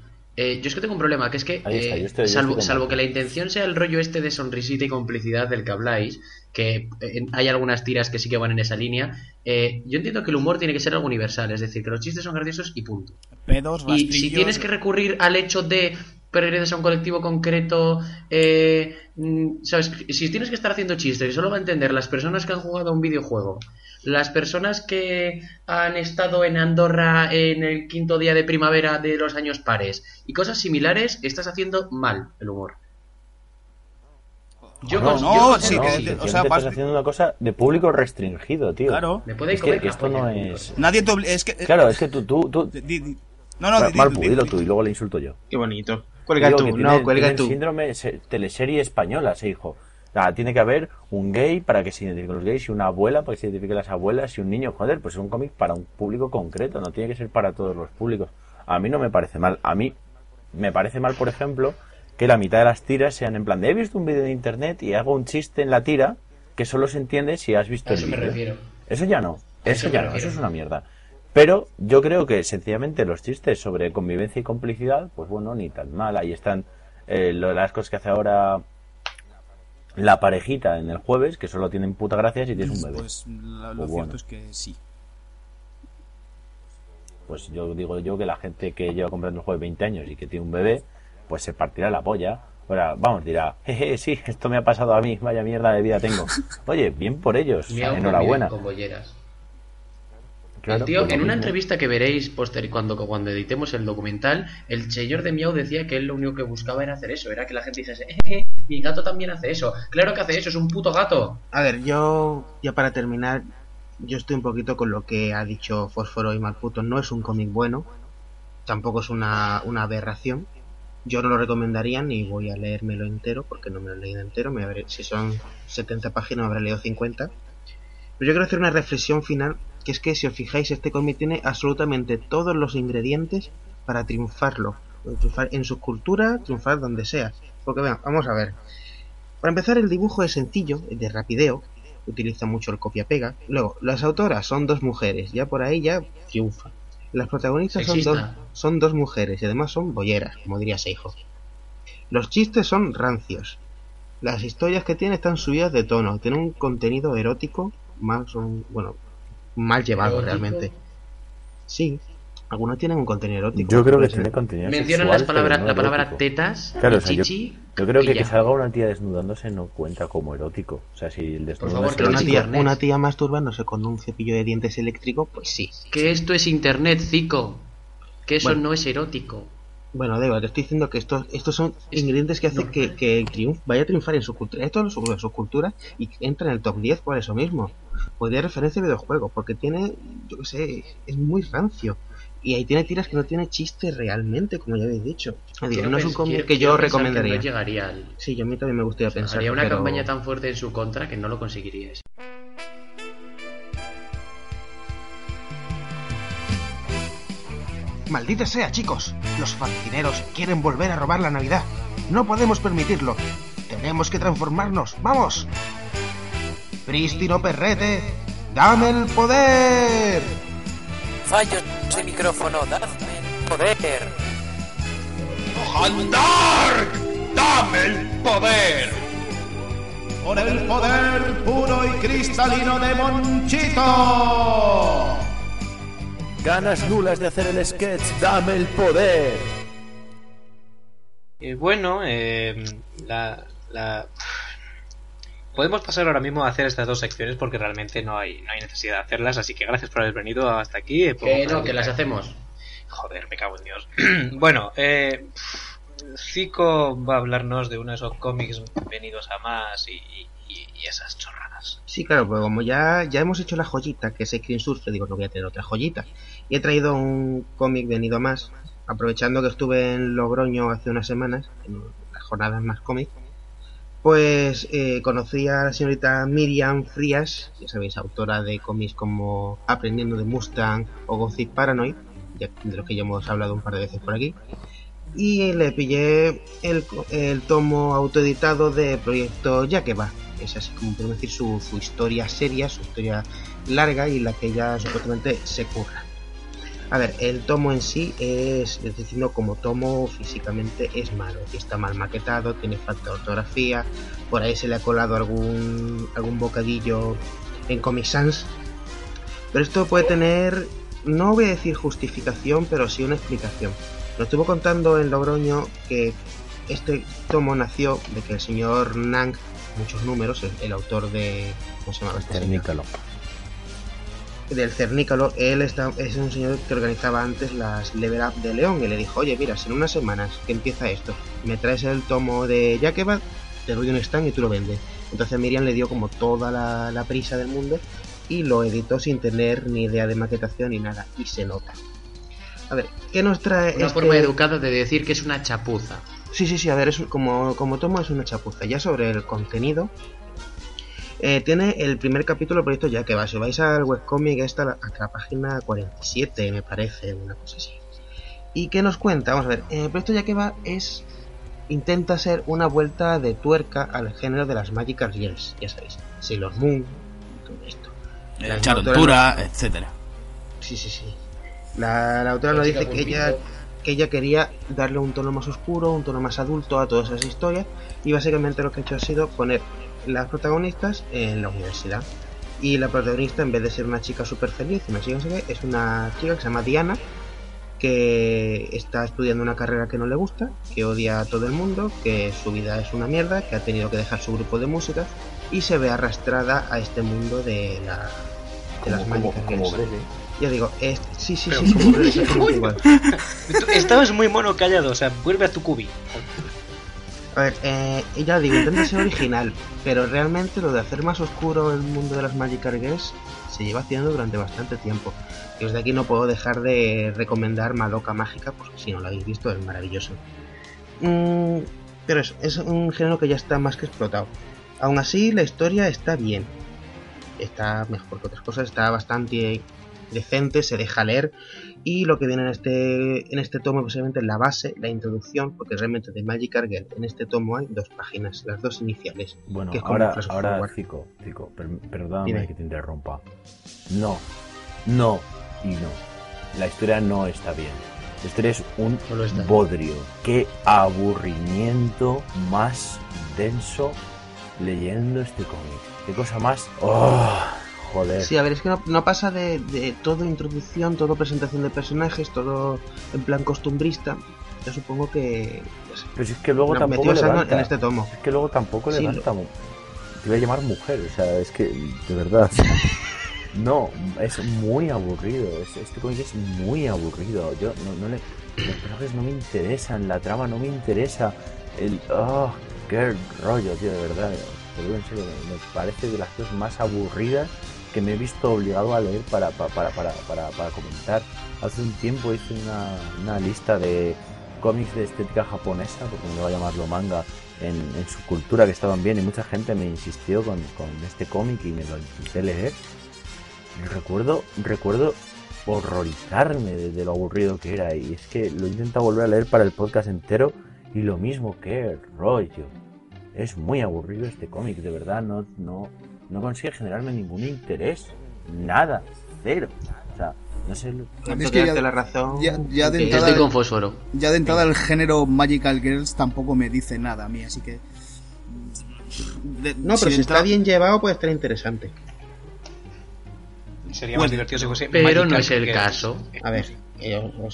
Eh, yo es que tengo un problema, que es que, Ahí está, eh, estoy- salvo, salvo que la intención sea el rollo este de sonrisita y complicidad del que habláis, que eh, hay algunas tiras que sí que van en esa línea, eh, yo entiendo que el humor tiene que ser algo universal, es decir, que los chistes son graciosos y punto. Pedos, Y si tienes que recurrir al hecho de perteneces a un colectivo concreto, eh, mm, ¿sabes? Si tienes que estar haciendo chistes que solo va a entender las personas que han jugado a un videojuego, las personas que han estado en Andorra en el quinto día de primavera de los años pares y cosas similares, estás haciendo mal el humor. Yo No, cons- no, yo sí, considero que- que sí. o sea, vas- estás haciendo una cosa de público restringido, tío. Claro. Me puede Es comer que esto no es... Nadie te Es que... Claro, es que tú, tú, tú... di- di- No, no, Mal- di- mal di- pu, di- dilo di- tú y luego le insulto yo. Qué bonito. Cuelga tú, que no, cuelga tú. síndrome se- teleserie española, ese hijo. Tiene que haber un gay para que se identifiquen los gays y una abuela para que se identifiquen las abuelas y un niño. Joder, pues es un cómic para un público concreto, no tiene que ser para todos los públicos. A mí no me parece mal. A mí me parece mal, por ejemplo, que la mitad de las tiras sean en plan de he visto un vídeo de internet y hago un chiste en la tira que solo se entiende si has visto A el eso me vídeo. refiero. Eso ya no, eso eso ya no, eso es una mierda. Pero yo creo que sencillamente los chistes sobre convivencia y complicidad, pues bueno, ni tan mal. Ahí están eh, lo las cosas que hace ahora la parejita en el jueves, que solo tienen puta gracia si tienes un bebé. Pues la- lo Pues cierto es que sí. Pues yo digo yo que la gente que lleva comprando el jueves 20 años y que tiene un bebé, pues se partirá la polla. Ahora, vamos, dirá, jeje, sí, esto me ha pasado a mí, vaya mierda de vida tengo. [LAUGHS] Oye, bien por ellos, enhorabuena. Con bolleras. Claro, el tío, pues lo en una mismo. entrevista que veréis poster cuando, cuando editemos el documental, el señor de Miau decía que él lo único que buscaba era hacer eso, era que la gente dijese, eh, eh, mi gato también hace eso. Claro que hace eso, es un puto gato. A ver, yo, ya para terminar, yo estoy un poquito con lo que ha dicho Fósforo y Malputo. No es un cómic bueno, tampoco es una, aberración. Yo no lo recomendaría ni voy a leérmelo entero, porque no me lo he leído entero. Me habré- si son 70 páginas, me habré leído 50. Pero yo quiero hacer una reflexión final, que es que si os fijáis, este cómic tiene absolutamente todos los ingredientes para triunfarlo. Triunfar en su cultura, triunfar donde sea. Porque vean, vamos a ver. Para empezar, el dibujo es sencillo, es de rapideo, utiliza mucho el copia-pega. Luego, las autoras son dos mujeres, ya por ahí ya triunfa. Las protagonistas son dos, son dos mujeres y además son bolleras, como diría Seijo. Los chistes son rancios. Las historias que tiene están subidas de tono, tienen un contenido erótico un- bueno, mal llevado Erótico. realmente. Sí, algunos tienen un contenido erótico. Yo creo que tiene contenido Mencionan las palabras, no la palabra erótico. tetas, Claro, y o sea, yo- chichi. Yo creo que que salga una tía desnudándose no cuenta como erótico. O sea, si el desnudo favor, es que Pero una tía, una tía masturbándose con un cepillo de dientes eléctrico, pues sí. Que esto es internet, cico. Que eso Bueno. no es erótico. Bueno, igual, te estoy diciendo que estos, estos son ingredientes que hacen que, que triunf- vaya a triunfar en su cultura. Esto es su, su cultura y entra en el top 10 por eso mismo. Podría referencia a videojuegos, porque tiene, yo qué sé, es muy rancio. Y ahí tiene tiras que no tiene chiste realmente, como ya habéis dicho. Digo, Quiero no es un cómic que yo que recomendaría. no llegaría al... Sí, yo a mí también me gustaría pensar. Haría una pero- campaña tan fuerte en su contra que no lo conseguiríais. Maldita sea, chicos. Los fancineros quieren volver a robar la Navidad. No podemos permitirlo. Tenemos que transformarnos. ¡Vamos! Prístino Perrete, dame el poder. Fallos de micrófono, dadme poder. ¡Dark! ¡Dame el poder! Por el poder puro y cristalino de Monchito. Ganas nulas de hacer el sketch, dame el poder. Eh, bueno, eh, la, la- Podemos pasar ahora mismo a hacer estas dos secciones porque realmente no hay, no hay necesidad de hacerlas, así que gracias por haber venido hasta aquí. eh, Que no, que las hacemos. Joder, me cago en Dios. [CLEARS THROAT] bueno, eh, Zico va a hablarnos de uno de esos cómics venidos a más y, y- y esas chorradas. Sí, claro, pues como ya, ya hemos hecho la joyita, que es Screen Surfer, digo, no voy a tener otra joyita. Y he traído un cómic venido a más, aprovechando que estuve en Logroño hace unas semanas, en las jornadas más cómic. Pues eh, conocí a la señorita Miriam Frías, ya sabéis, autora de cómics como Aprendiendo de Mustang o Gothic Paranoid, de lo que ya hemos hablado un par de veces por aquí. Y le pillé el, el tomo autoeditado de Proyecto Yakeba. Es así como podemos decir su, su historia seria, su historia larga y la que ella supuestamente se curra. A ver, el tomo en sí es, es diciendo como tomo físicamente es malo, está mal maquetado, tiene falta de ortografía, por ahí se le ha colado algún, algún bocadillo en Comic Sans. Pero esto puede tener, no voy a decir justificación, pero sí una explicación. Lo estuvo contando en Logroño que este tomo nació de que el señor Nang, muchos números, el, el autor de. ¿Cómo se llama este. Del Cernícalo, él está, es un señor que organizaba antes las Level Up de León y le dijo: Oye, mira, si en unas semanas que empieza esto, me traes el tomo de Yakeba, te doy un stand y tú lo vendes. Entonces Miriam le dio como toda la, la prisa del mundo y lo editó sin tener ni idea de maquetación ni nada, y se nota. A ver, ¿qué nos trae Una este- forma educada de decir que es una chapuza. Sí, sí, sí, a ver, es como, como tomo es una chapuza. Ya sobre el contenido, eh, tiene el primer capítulo del proyecto ya que va. Si vais al webcomic, está la, a la página 47, me parece, una cosa así. ¿Y qué nos cuenta? Vamos a ver, el proyecto ya que va es. Intenta ser una vuelta de tuerca al género de las Magical Girls, ya sabéis, Sailor Moon, todo esto. La altura, etcétera. Sí, sí, sí. La, la autora nos dice que ella, que ella quería darle un tono más oscuro, un tono más adulto a todas esas historias y básicamente lo que ha hecho ha sido poner las protagonistas en la universidad. Y la protagonista, en vez de ser una chica súper feliz, una chica es una chica que se llama Diana, que está estudiando una carrera que no le gusta, que odia a todo el mundo, que su vida es una mierda, que ha tenido que dejar su grupo de música y se ve arrastrada a este mundo de, la, de las Como, como. Ya digo, es- sí, sí, sí, como [LAUGHS] [LAUGHS] Estabas muy mono callado, o sea, vuelve a tu cubi. A ver, eh, ya digo, intenta ser original, pero realmente lo de hacer más oscuro el mundo de las Magic Girls se lleva haciendo durante bastante tiempo. Y desde aquí no puedo dejar de recomendar Madoka Mágica, porque si no lo habéis visto es maravilloso. Mm, pero eso, es un género que ya está más que explotado. Aún así, la historia está bien. Está mejor que otras cosas, está bastante decente, se deja leer. Y lo que viene en este, en este tomo, posiblemente la base, la introducción, porque realmente de Magic Girl en este tomo hay dos páginas, las dos iniciales. Bueno, que es ahora, ahora, Cico, per- perdóname Dime. que te interrumpa. No, no y no. La historia no está bien. La historia es un No está. bodrio. Qué aburrimiento más denso leyendo este cómic. Qué cosa más... ¡Oh! Joder. Sí, a ver, es que no, no pasa de, de todo introducción, todo presentación de personajes, todo en plan costumbrista. Yo supongo que. Pero si es que luego lo tampoco levanta. en este tomo. Es que luego tampoco Sí, levanta. mu- Te iba a llamar mujer, o sea, es que, de verdad. [LAUGHS] no, es muy aburrido. es- este cómic es muy aburrido. Yo no, no le. Los personajes no me interesan, la trama no me interesa. El. ¡Oh! ¡Qué rollo, tío! De verdad. Lo digo en serio, me parece de las cosas más aburridas que me he visto obligado a leer para, para, para, para, para, comentar. Hace un tiempo hice una, una lista de cómics de estética japonesa, porque me voy a llamarlo manga, en, en su cultura que estaban bien y mucha gente me insistió con, con este cómic y me lo intenté leer. Y recuerdo, recuerdo horrorizarme de, de lo aburrido que era y es que lo he intentado volver a leer para el podcast entero y lo mismo que rollo. Es muy aburrido este cómic, de verdad, no, no, no consigue generarme ningún interés. Nada, cero. O sea, no sé, lo- A mí es que ya- la razón. ya- ya de entrada- estoy con fósforo. Ya de entrada el género Magical Girls tampoco me dice nada a mí, así que... de- No, pero si está bien llevado puede estar interesante. Sería Bueno, más divertido si fuese Pero Magical no es el Girls. caso. A ver,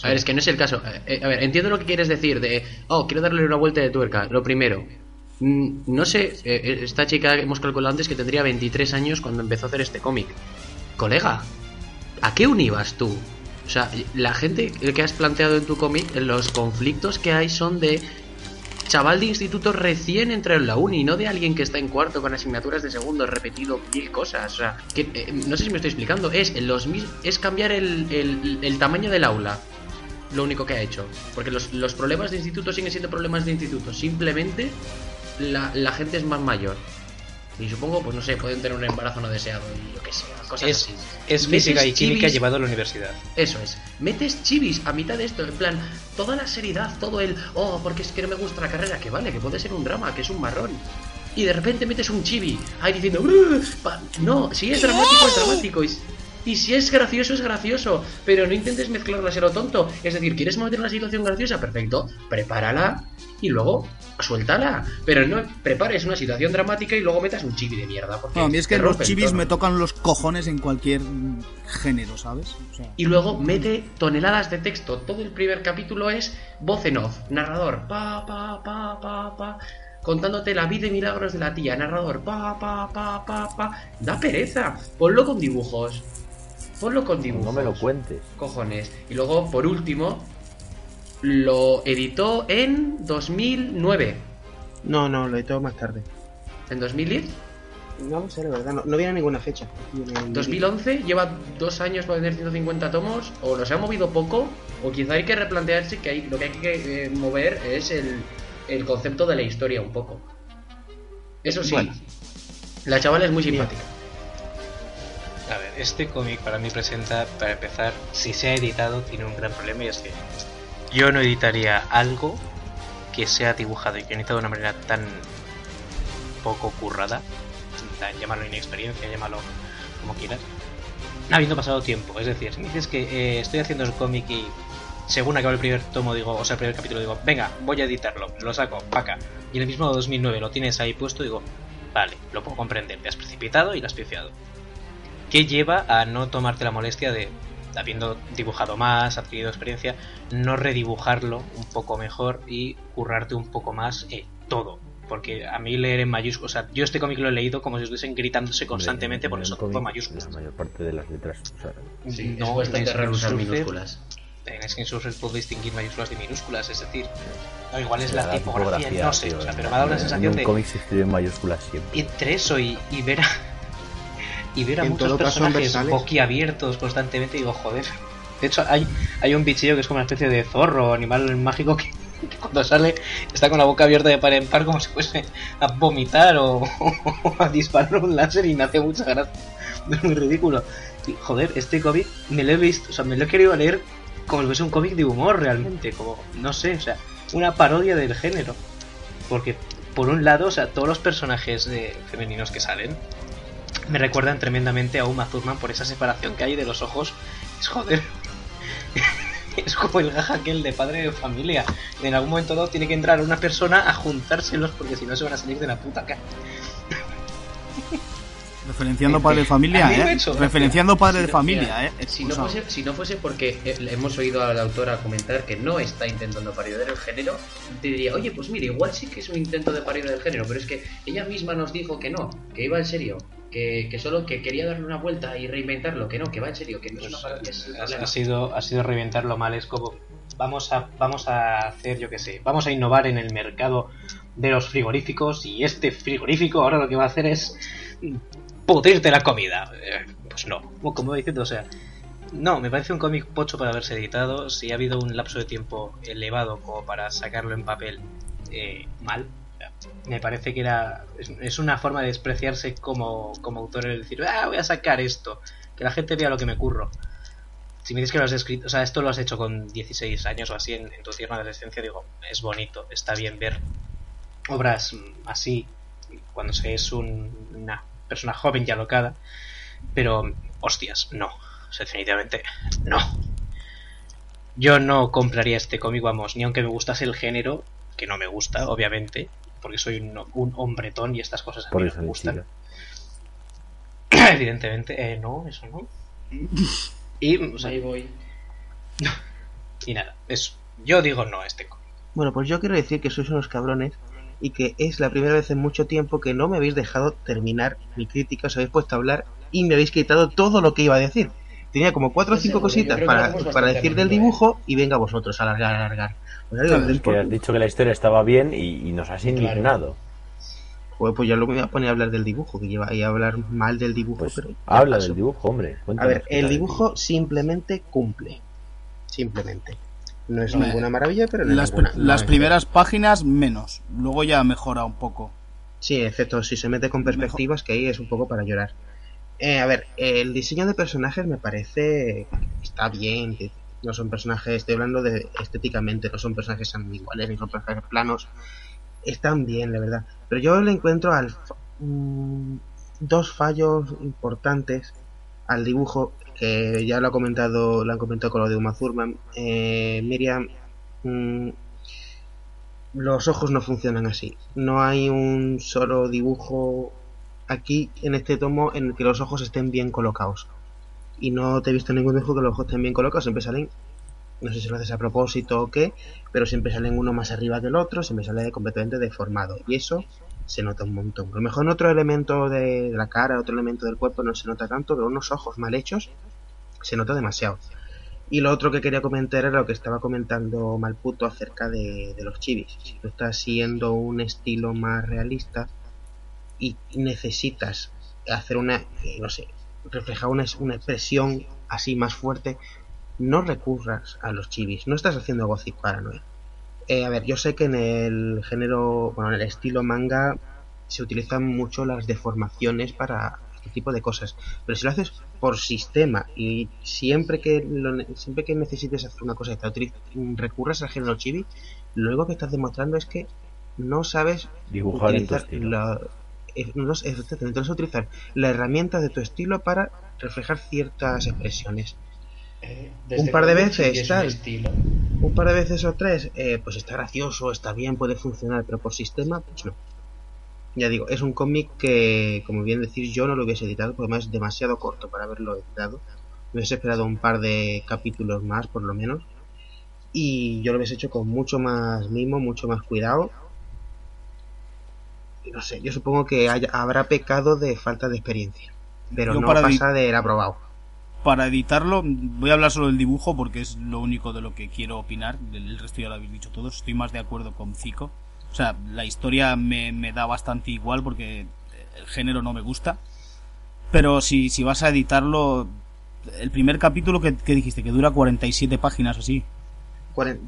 A ver, es que no es el caso. Eh, eh, a ver, entiendo lo que quieres decir de, oh, quiero darle una vuelta de tuerca. Lo primero, no sé, eh, eh, esta chica hemos calculado antes que tendría 23 años cuando empezó a hacer este cómic. Colega, ¿a qué unibas tú? O sea, la gente que has planteado en tu cómic, los conflictos que hay son de chaval de instituto recién entrado en la uni, no de alguien que está en cuarto con asignaturas de segundo repetido mil cosas. O sea, que, eh, no sé si me estoy explicando. Es, los, es cambiar el tamaño del aula. Lo único que ha hecho. Porque los, los problemas de instituto siguen siendo problemas de instituto. Simplemente la, la gente es más mayor. Y supongo, pues no sé, pueden tener un embarazo no deseado y yo qué sé, cosas Es, así. es física y química chivis- llevado a la universidad. eso es. Metes chivis a mitad de esto, en plan, toda la seriedad, todo el, oh, porque es que no me gusta la carrera, que vale, que puede ser un drama, que es un marrón. Y de repente metes un chibi ahí diciendo, no, si es dramático, es dramático. Y, y si es gracioso, es gracioso. Pero no intentes mezclarlo a ser lo tonto. Es decir, ¿quieres meter una situación graciosa? Perfecto, prepárala y luego suéltala. Pero no prepares una situación dramática y luego metas un chibi de mierda. Porque No, a mí es que los tono. me tocan los cojones en cualquier género, ¿sabes? O sea, Y luego mete toneladas de texto. Todo el primer capítulo es voz en off, narrador, pa, pa, pa, pa, pa, contándote la vida y milagros de la tía, narrador, pa, pa, pa, pa, pa. Da pereza. Ponlo con dibujos. Ponlo con dibujos. no me lo cuentes. Cojones. Y luego, por último, lo editó en 2009. No, no, lo editó más tarde. ¿En 2010? No lo sé, la verdad, no, no viene ninguna fecha. Viene en- 2011 lleva dos años para tener 150 tomos, o los ha movido poco, o quizá hay que replantearse que hay, lo que hay que eh, mover es el, el concepto de la historia un poco. Eso sí, Bueno. la chavala es muy simpática. A ver, este cómic para mí presenta, para empezar, si se ha editado, tiene un gran problema y es que yo no editaría algo que sea dibujado y que editado de una manera tan poco currada, llámalo inexperiencia, llámalo como quieras, habiendo pasado tiempo. Es decir, si me dices que eh, estoy haciendo el cómic y según acaba el primer tomo, digo, o sea, el primer capítulo, digo, venga, voy a editarlo, lo saco, paca, y en el mismo 2009 lo tienes ahí puesto, digo, vale, lo puedo comprender, te has precipitado y lo has pifiado. ¿Qué lleva a no tomarte la molestia de, habiendo dibujado más, adquirido experiencia, no redibujarlo un poco mejor y currarte un poco más eh, todo? Porque a mí leer en mayúsculas, o sea, yo este cómic lo he leído como si estuviesen gritándose constantemente porque en son todo mayúsculas. La mayor parte de las letras. O sea, Sí, No, es bastante en raro usar minúsculas. En Skin Surfer puedo distinguir mayúsculas de minúsculas, es decir, no, igual es la la tipografía, no sé, tío, o sea, en- pero me ha dado la en sensación un de cómic se escribe en mayúsculas siempre. entre eso y, y ver a, y ver a En muchos todo personajes boquiabiertos constantemente, digo, joder. De hecho, hay, hay un bichillo que es como una especie de zorro animal mágico que, [LAUGHS] que cuando sale está con la boca abierta de par en par como si fuese a vomitar o, [LAUGHS] o a disparar un láser y me hace mucha gracia. [LAUGHS] Es muy ridículo. Y, joder, este cómic me lo he visto, o sea, me lo he querido leer como si fuese un cómic de humor realmente, como, no sé, o sea, una parodia del género. Porque, por un lado, o sea, todos los personajes de- femeninos que salen me recuerdan tremendamente a Uma Thurman por esa separación que hay de los ojos. Es joder. [LAUGHS] es como el gaja aquel de padre de familia. En algún momento dado tiene que entrar una persona a juntárselos porque si no se van a salir de la puta cara. [LAUGHS] Referenciando padre de familia, ¿eh? Referenciando padre de no- familia, mira, ¿eh? Si no, fuese, si no fuese porque eh, hemos oído a la autora comentar que no está intentando parodiar el género, te diría, oye, pues mira, igual sí que es un intento de parodia del género, pero es que ella misma nos dijo que no, que iba en serio, que, que solo que quería darle una vuelta y reinventarlo, que no, que va en serio, que no es una parodia. ese es el ha, ha sido, ha sido reventarlo mal. Es como, vamos a, vamos a hacer, yo que sé, vamos a innovar en el mercado de los frigoríficos y este frigorífico ahora lo que va a hacer es pudrirte la comida. Eh, Pues no, como diciendo, o sea, no, me parece un cómic pocho para haberse editado. Si ha habido un lapso de tiempo elevado como para sacarlo en papel eh, mal, me parece que era es, una forma de despreciarse como, como autor el decir, ah, voy a sacar esto, que la gente vea lo que me curro. Si me dices que lo has escrito, o sea, esto lo has hecho con 16 años o así en, en tu tierna adolescencia, digo, es bonito, está bien ver obras así cuando se es un- una persona joven y alocada, pero hostias, no, definitivamente no. Yo no compraría este cómic, vamos, ni aunque me gustase el género, que no me gusta, obviamente, porque soy un, un hombretón y estas cosas a Por mí eso me gustan. [COUGHS] Evidentemente, eh, no, eso no. Y, o sea, Ahí voy. [LAUGHS] y nada, eso. Yo digo no a este cómic. Bueno, pues yo quiero decir que sois unos cabrones y que es la primera vez en mucho tiempo que no me habéis dejado terminar mi crítica, os habéis puesto a hablar y me habéis quitado todo lo que iba a decir. Tenía como cuatro o cinco cositas para, decir del rápido, ¿eh? dibujo y venga vosotros a alargar, a alargar. Pues Que has dicho que la historia estaba bien y, y nos has indignado. Joder, pues ya lo voy a poner a hablar del dibujo, que lleva ahí a hablar mal del dibujo, Pues pero habla paso. del dibujo, hombre. A ver, el dibujo simplemente cumple. Simplemente. No es ninguna maravilla, pero no es Las, ninguna- pri- no las es- primeras páginas menos. Luego ya mejora un poco. Sí, excepto si se mete con perspectivas, que ahí es un poco para llorar. Eh, a ver, el diseño de personajes me parece está bien. No son personajes, estoy hablando de estéticamente, no son personajes iguales ni son personajes planos. Están bien, la verdad. Pero yo le encuentro al, mm, dos fallos importantes al dibujo, que ya lo ha comentado, lo han comentado con lo de Uma Thurman. Eh, Miriam, mm, los ojos no funcionan así. No hay un solo dibujo aquí en este tomo en el que los ojos estén bien colocados. Y no te he visto ningún dibujo que los ojos estén bien colocados. Siempre salen, no sé si lo haces a propósito o qué, pero siempre salen uno más arriba que el otro, siempre sale completamente deformado. Y eso se nota un montón. A lo mejor en otro elemento de la cara, otro elemento del cuerpo no se nota tanto, pero unos ojos mal hechos se nota demasiado. Y lo otro que quería comentar era lo que estaba comentando Malputo acerca de, los chivis. Si tú estás siguiendo un estilo más realista y necesitas hacer una, eh, no sé, reflejar una, una expresión así más fuerte, no recurras a los chivis. No estás haciendo Gothic Paranoia. Eh, a ver, yo sé que en el género, bueno, en el estilo manga se utilizan mucho las deformaciones para este tipo de cosas, pero si lo haces por sistema y siempre que lo siempre que necesites hacer una cosa y recurras al género chibi, luego que estás demostrando es que no sabes Dibujar en tu utilizar estilo. la, no, exactamente, utilizar la herramienta de tu estilo para reflejar ciertas expresiones. Eh, Un par de veces, un tal. Un par de veces o tres, eh, pues está gracioso, está bien, puede funcionar, pero por sistema, pues no. Ya digo, es un cómic que, como bien decir, yo no lo hubiese editado, porque además es demasiado corto para haberlo editado. Me hubiese esperado un par de capítulos más, por lo menos. Y yo lo hubiese hecho con mucho más mimo, mucho más cuidado. No sé, yo supongo que haya- habrá pecado de falta de experiencia. Pero Yo no para pasa de el aprobado. Para editarlo, voy a hablar solo del dibujo porque es lo único de lo que quiero opinar. El resto ya lo habéis dicho todos. Estoy más de acuerdo con Zico. O sea, la historia me, me da bastante igual porque el género no me gusta. Pero si, si vas a editarlo, el primer capítulo que, que dijiste, que dura 47 páginas o así.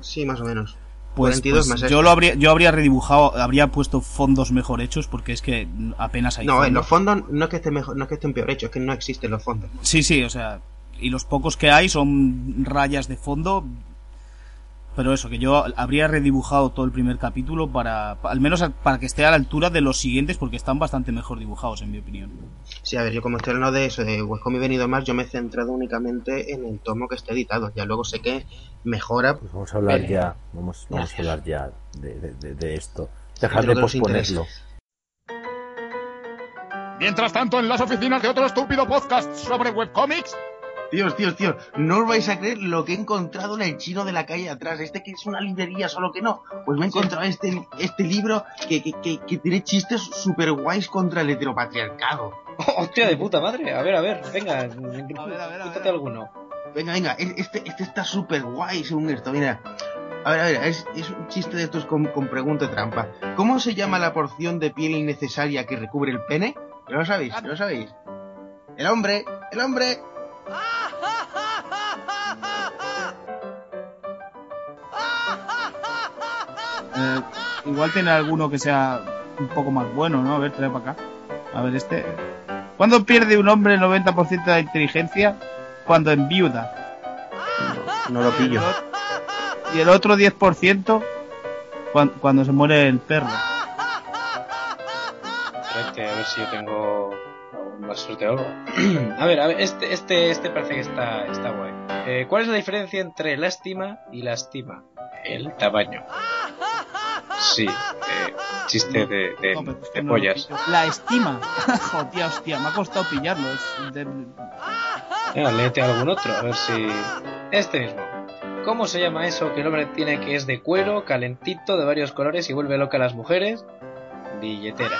Sí, más o menos. Pues, 42 pues más yo lo habría, yo habría redibujado, habría puesto fondos mejor hechos porque es que apenas hay No, en fondos. los fondos no es que estén mejor, no es que estén peor hechos, es que no existen los fondos. Sí, sí, o sea, y los pocos que hay son rayas de fondo. Pero eso, que yo habría redibujado todo el primer capítulo para, pa- al menos a- para que esté a la altura de los siguientes, porque están bastante mejor dibujados, en mi opinión. Sí, a ver, yo como estoy hablando de eso, de Webcomic Venido Más, yo me he centrado únicamente en el tomo que está editado. Ya luego sé que mejora. Pues vamos a hablar ya, vamos, vamos a hablar ya de, de- de- de esto. Dejad De posponerlo. Mientras tanto, en las oficinas de otro estúpido podcast sobre webcomics, Tíos, tíos, tíos, no os vais a creer lo que he encontrado en el chino de la calle atrás. Este que es una librería, solo que no. Pues me he encontrado este, este libro que, que, que, que tiene chistes super guays contra el heteropatriarcado. [LAUGHS] Hostia de puta madre. A ver, a ver, venga, [LAUGHS] a ver, a ver, a ver. alguno. Venga, venga, este, este está súper guay según esto, mira. A ver, a ver, es, es un chiste de estos con, con pregunta trampa. ¿Cómo se llama la porción de piel innecesaria que recubre el pene? ¿Lo sabéis? ¿Lo sabéis? El hombre, el hombre. Eh, igual tiene alguno que sea un poco más bueno, ¿no? A ver, trae para acá. A ver, este. ¿Cuándo pierde un hombre el 90% de la inteligencia? Cuando enviuda. No lo pillo. Y el otro 10% cuan- cuando se muere el perro. Espérate, a ver si yo tengo o algo. [CLEARS THROAT] a ver, a ver, este, este, este parece que está, está guay. Eh, ¿Cuál es la diferencia entre lástima y lastima? El tamaño. Sí, eh, chiste de, de, No, pero es que de no lo pollas. La estima. [LAUGHS] Hostia, hostia, me ha costado pillarlo. es de- Venga, léete algún otro, a ver si. Este mismo. ¿Cómo se llama eso que el hombre tiene que es de cuero, calentito, de varios colores y vuelve loca a las mujeres? Billetera.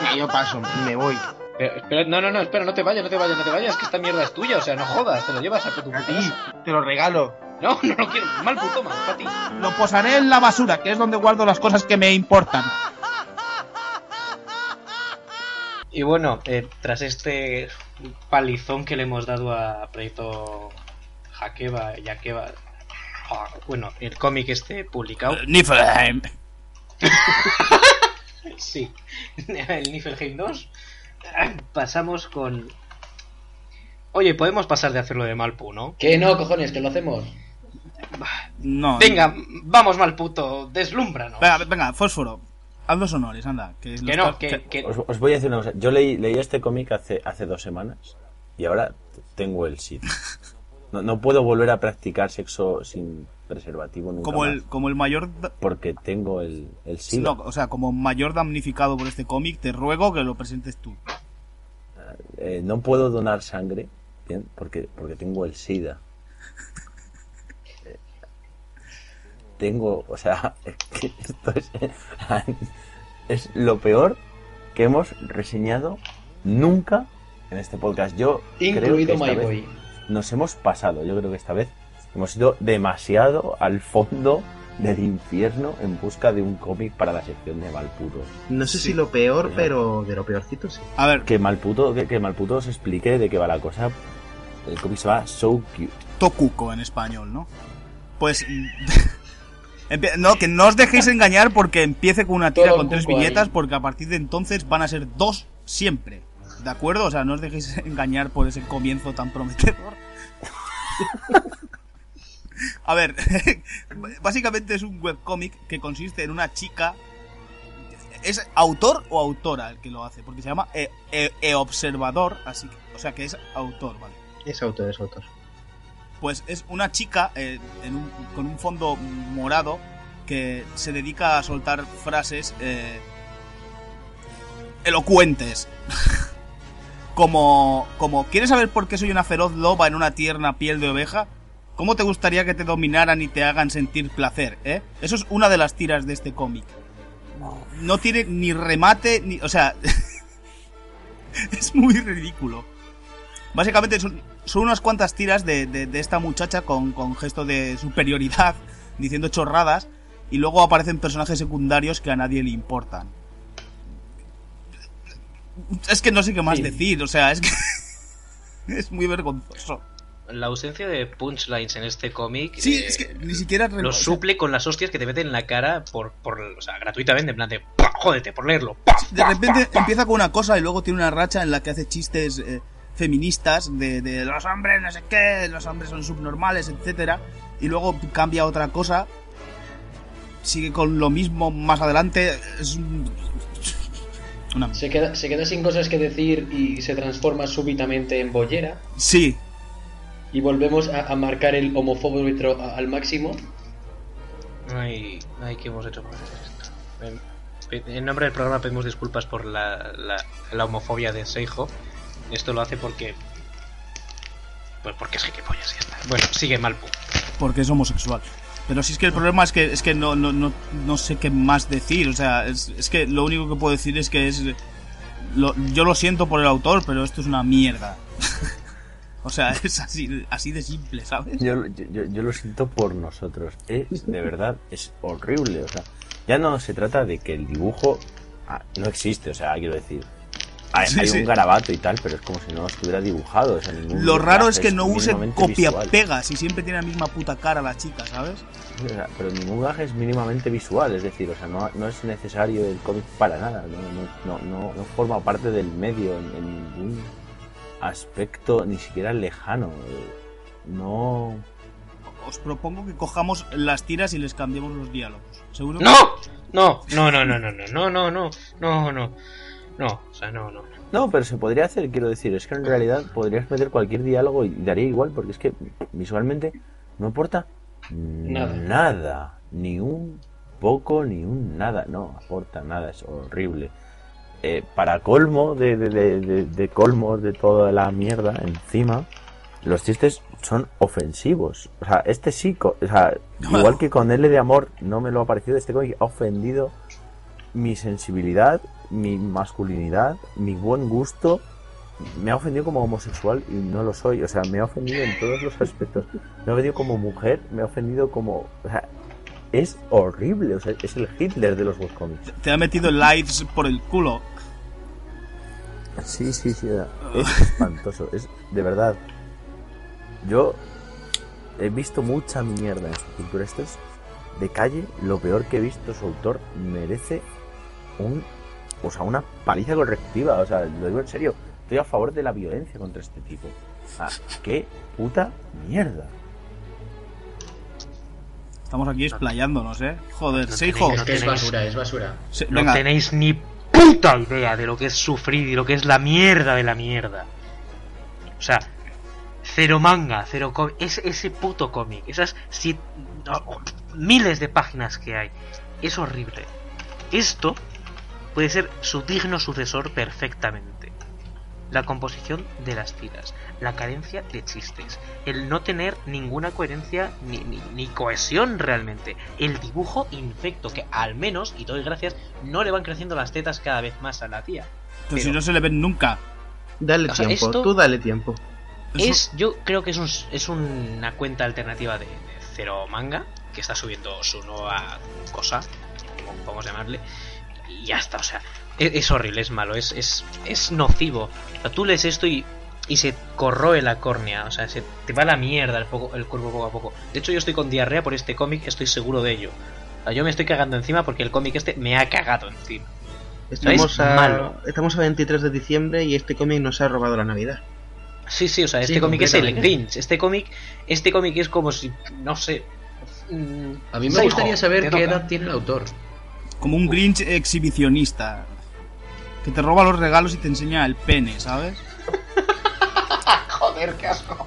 Mira, yo paso, me voy. Pero, espera, no, no, no, espera, no te vayas, no te vayas, no te vayas, que esta mierda es tuya, o sea, no jodas, te lo llevas a tu puta te lo regalo. No, no lo quiero, mal puto mal, para ti. Lo posaré en la basura, que es donde guardo las cosas que me importan. Y bueno, eh, tras este palizón que le hemos dado a Proyecto Hakeba, Yakeba, ah, bueno, el cómic este publicado, Niflheim. [LAUGHS] sí, [LAUGHS] el Niflheim 2, [COUGHS] pasamos con... Oye, podemos pasar de hacerlo de Malpu, ¿no? Que no, cojones, que lo hacemos. No. Venga, vamos Malputo, deslúmbranos. Venga, venga, fósforo. Haz los honores, anda. Que, Que los no, que, que- Os, os voy a decir una cosa. Yo leí, leí este cómic hace, hace dos semanas y ahora tengo el SID. [LAUGHS] No, no puedo volver a practicar sexo sin preservativo nunca como más, el, como el mayor. porque tengo el, el SIDA. no, o sea, como mayor damnificado por este cómic, te ruego que lo presentes tú. Eh, no puedo donar sangre, bien, porque, porque tengo el SIDA. Eh, Tengo, o sea, [LAUGHS] es que esto es, [LAUGHS] es lo peor que hemos reseñado nunca en este podcast. Yo creo que Incluido esta vez Boy. nos hemos pasado. Yo creo que esta vez hemos ido demasiado al fondo del infierno en busca de un cómic para la sección de Malputo. No sé Sí. si lo peor, pero de lo peorcito sí. A ver, Que Malputo, que, que Malputo os explique de qué va la cosa. El cómic se llama So Cute. Tokuko en español, ¿no? Pues. [LAUGHS] no, que no os dejéis engañar porque empiece con una tira Todo con tres ahí. viñetas, porque a partir de entonces van a ser dos siempre. ¿De acuerdo? O sea, no os dejéis [LAUGHS] engañar por ese comienzo tan prometedor. [LAUGHS] A ver, [LAUGHS] básicamente es un webcómic que consiste en una chica. ¿Es autor o autora el que lo hace? Porque se llama E, E- E Observador, así que, o sea que es autor, ¿vale? Es autor, es autor. Pues es una chica eh, en un- con un fondo morado que se dedica a soltar frases eh, elocuentes. [LAUGHS] como, como, ¿quieres saber por qué soy una feroz loba en una tierna piel de oveja? ¿Cómo te gustaría que te dominaran y te hagan sentir placer, eh? Eso es una de las tiras de este cómic. no tiene ni remate, ni. O sea. [LAUGHS] es muy ridículo. Básicamente son, son unas cuantas tiras de, de- de esta muchacha con, con gesto de superioridad, diciendo chorradas, y luego aparecen personajes secundarios que a nadie le importan. Es que no sé qué más Sí. decir, o sea, es que. [LAUGHS] es muy vergonzoso. La ausencia de punchlines en este cómic Sí, eh, es que ni siquiera. lo o sea, suple con las hostias que te meten en la cara por, por o sea, gratuitamente, en plan de ¡pah! jódete por leerlo. ¡pah! De repente empieza con una cosa y luego tiene una racha en la que hace chistes eh, feministas de, de los hombres no sé qué, los hombres son subnormales, etcétera, y luego cambia a otra cosa, sigue con lo mismo más adelante, es un- [LAUGHS] una Se queda, se queda sin cosas que decir y se transforma súbitamente en bollera. sí, Y volvemos a, a marcar el homofómetro al máximo. Ay, ay, ¿qué hemos hecho para hacer esto? En, en nombre del programa pedimos disculpas por la, la, la homofobia de Seijo. Esto lo hace porque. Pues porque es gilipollas y ya está. Bueno, sigue Malpu. porque es homosexual. Pero si es que el problema es que es que no, no, no, no sé qué más decir, o sea, es, es que lo único que puedo decir es que es lo- yo lo siento por el autor, pero esto es una mierda. [LAUGHS] o sea, [LAUGHS] es así, así de simple, ¿sabes? Yo, yo, yo lo siento por nosotros. Es, de verdad, es horrible. O sea, ya no se trata de que el dibujo ah, no existe. O sea, quiero decir, hay, Sí, hay sí. un garabato y tal, pero es como si no estuviera dibujado. O sea, ningún Lo raro es que no usen visual. copia-pegas y siempre tiene la misma puta cara la chica, ¿sabes? O sea, pero ningún gaje es mínimamente visual. Es decir, o sea, no, no es necesario el cómic para nada. No, no, no, no, no forma parte del medio en, en ningún aspecto, ni siquiera lejano. Eh, No. Os propongo que cojamos las tiras y les cambiemos los diálogos. ¿Seguro? ¡No! No, no, no, no, no, no, no, no, no, no, no. No, o sea, no, no. No, pero se podría hacer, quiero decir, es que en realidad podrías meter cualquier diálogo y daría igual, porque es que visualmente no aporta Nada. nada, ni un poco, ni un nada, no aporta nada, es horrible. Eh, para colmo de, de, de, colmos de toda la mierda encima, los chistes son ofensivos. O sea, este sí, o sea, [LAUGHS] igual que con L de amor no me lo ha parecido, este cómic ha ofendido mi sensibilidad, mi masculinidad, mi buen gusto. Me ha ofendido como homosexual y no lo soy. O sea, me ha ofendido en todos los [LAUGHS] aspectos. Me ha ofendido como mujer, me ha ofendido como... O sea, es horrible. O sea, es el Hitler de los webcomics. Te ha metido lives por el culo. Sí, sí, sí. Es espantoso. Es de verdad. Yo he visto mucha mierda en su cultura. Esto es de calle. Lo peor que he visto. Su autor merece un. O sea, una paliza correctiva. O sea, lo digo en serio. Estoy a favor de la violencia contra este tipo. Ah, qué puta mierda. Estamos aquí explayándonos, ¿eh? Joder, No tenéis- Es que es basura, es basura. No venga, tenéis ni puta idea de lo que es sufrir y lo que es la mierda de la mierda. O sea, cero manga, cero cómic. Es ese puto cómic, esas miles de páginas que hay. Es horrible. Esto puede ser su digno sucesor perfectamente. La composición de las tiras, la carencia de chistes, el no tener ninguna coherencia ni, ni- ni cohesión realmente, el dibujo infecto, que al menos, y doy gracias, no le van creciendo las tetas cada vez más a la tía. pero si no se le ven nunca. Dale O sea, tiempo, esto- tú dale tiempo. Es, yo creo que es, un- es una cuenta alternativa de, de Cero Manga, que está subiendo su nueva cosa, como podemos llamarle, y ya está, o sea, es, es horrible, es malo, es, es, es nocivo. O sea, tú lees esto y, y se corroe la córnea, o sea, se te va a la mierda el, poco, el cuerpo poco a poco. De hecho, yo estoy con diarrea por este cómic, estoy seguro de ello. O sea, yo me estoy cagando encima porque el cómic este me ha cagado encima. Estamos Es a, malo. estamos a 23 de diciembre y este cómic nos ha robado la Navidad. Sí, sí, o sea, este Sí, cómic es el. Grinch. Este cómic, este cómic es como si, no sé. mm, A mí me gustaría saber qué toca. edad tiene el autor. Como un Grinch exhibicionista. Que te roba los regalos y te enseña el pene, ¿sabes? [LAUGHS] Joder, qué asco.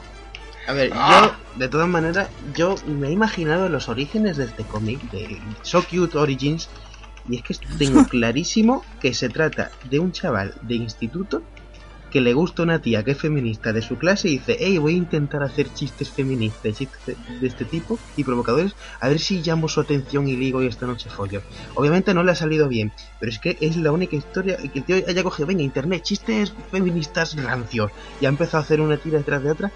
A ver, Ah. yo, de todas maneras, yo me he imaginado los orígenes de este cómic, de So Cute Origins, y es que tengo [LAUGHS] clarísimo que se trata de un chaval de instituto que le gusta una tía que es feminista de su clase y dice, hey, voy a intentar hacer chistes feministas, chistes de, este tipo y provocadores, a ver si llamo su atención y ligo y esta noche follo. Obviamente no le ha salido bien, pero es que es la única historia que el tío haya cogido, venga, internet, chistes feministas rancios, y ha empezado a hacer una tira detrás de otra.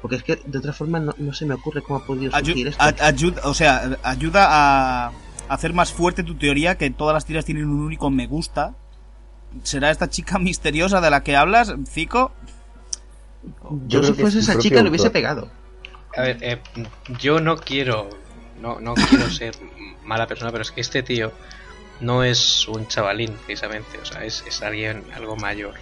Porque es que de otra forma no, no se me ocurre cómo ha podido surgir esto. ayuda, o sea, ayuda a hacer más fuerte tu teoría que todas las tiras tienen un único me gusta. ¿Será esta chica [LAUGHS] misteriosa de la que hablas, Zico? Yo, creo si que fuese es esa chica le hubiese autor. pegado. A ver, eh, yo no quiero. No, no quiero ser mala persona, pero es que este tío no es un chavalín, precisamente. O sea, es, es alguien algo mayor.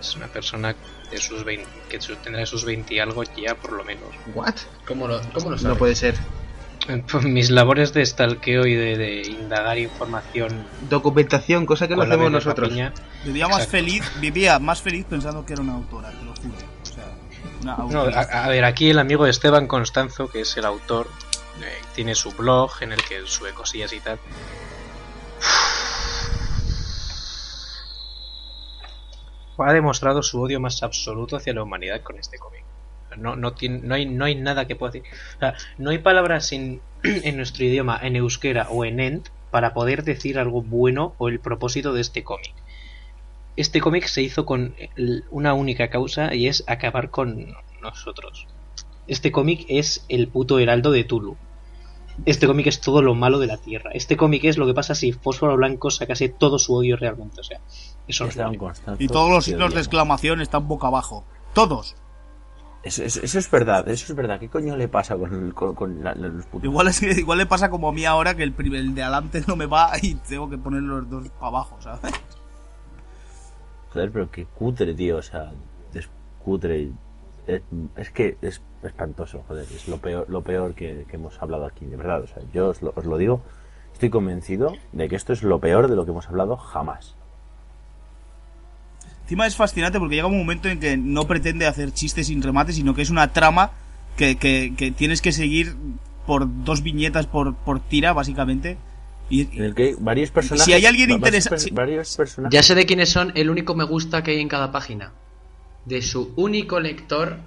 Es una persona de sus 20, que tendrá sus 20 y algo ya, por lo menos. ¿What? ¿Cómo lo, cómo lo No sabes? puede ser. Pues [LAUGHS] mis labores de stalkeo y de, de indagar información Documentación, cosa que no hacemos nosotros. Vivía más Exacto. feliz, vivía más feliz pensando que era una autora, te lo juro. O sea, una No, autora. a, a ver, aquí el amigo Esteban Constanzo, que es el autor, eh, tiene su blog en el que sube cosillas y tal. Ha demostrado su odio más absoluto hacia la humanidad con este cómic. No, no, tiene, no, hay, no hay nada que pueda decir. O sea, no hay palabras en, [CLEARS THROAT] en nuestro idioma, en euskera o en ent, para poder decir algo bueno o el propósito de este cómic. Este cómic se hizo con una única causa y es acabar con nosotros. Este cómic es el puto heraldo de Tulu. Este cómic es todo lo malo de la Tierra. Este cómic es lo que pasa si Fósforo Blanco sacase todo su odio realmente. O sea, es horrible. Constanzo, Y todos los signos de exclamación están boca abajo. Todos. Eso, eso- eso es verdad, eso es verdad. ¿Qué coño le pasa con, el- con, con la- los putos? Igual, es, igual le pasa como a mí ahora que el, el de adelante no me va y tengo que poner los dos para abajo, ¿sabes? [LAUGHS] Joder, pero qué cutre, tío. O sea, es cutre. Es, es que es espantoso, joder. Es lo peor, lo peor que, que hemos hablado aquí, de verdad. O sea, yo os lo, os lo digo. Estoy convencido de que esto es lo peor de lo que hemos hablado jamás. Encima es fascinante porque llega un momento en que no pretende hacer chistes sin remate, sino que es una trama que, que- que tienes que seguir por dos viñetas por, por tira, básicamente. Y, En el que varios personajes. Si hay alguien va- interesa- varios, si-. Ya sé de quiénes son el único me gusta que hay en cada página. De su único lector,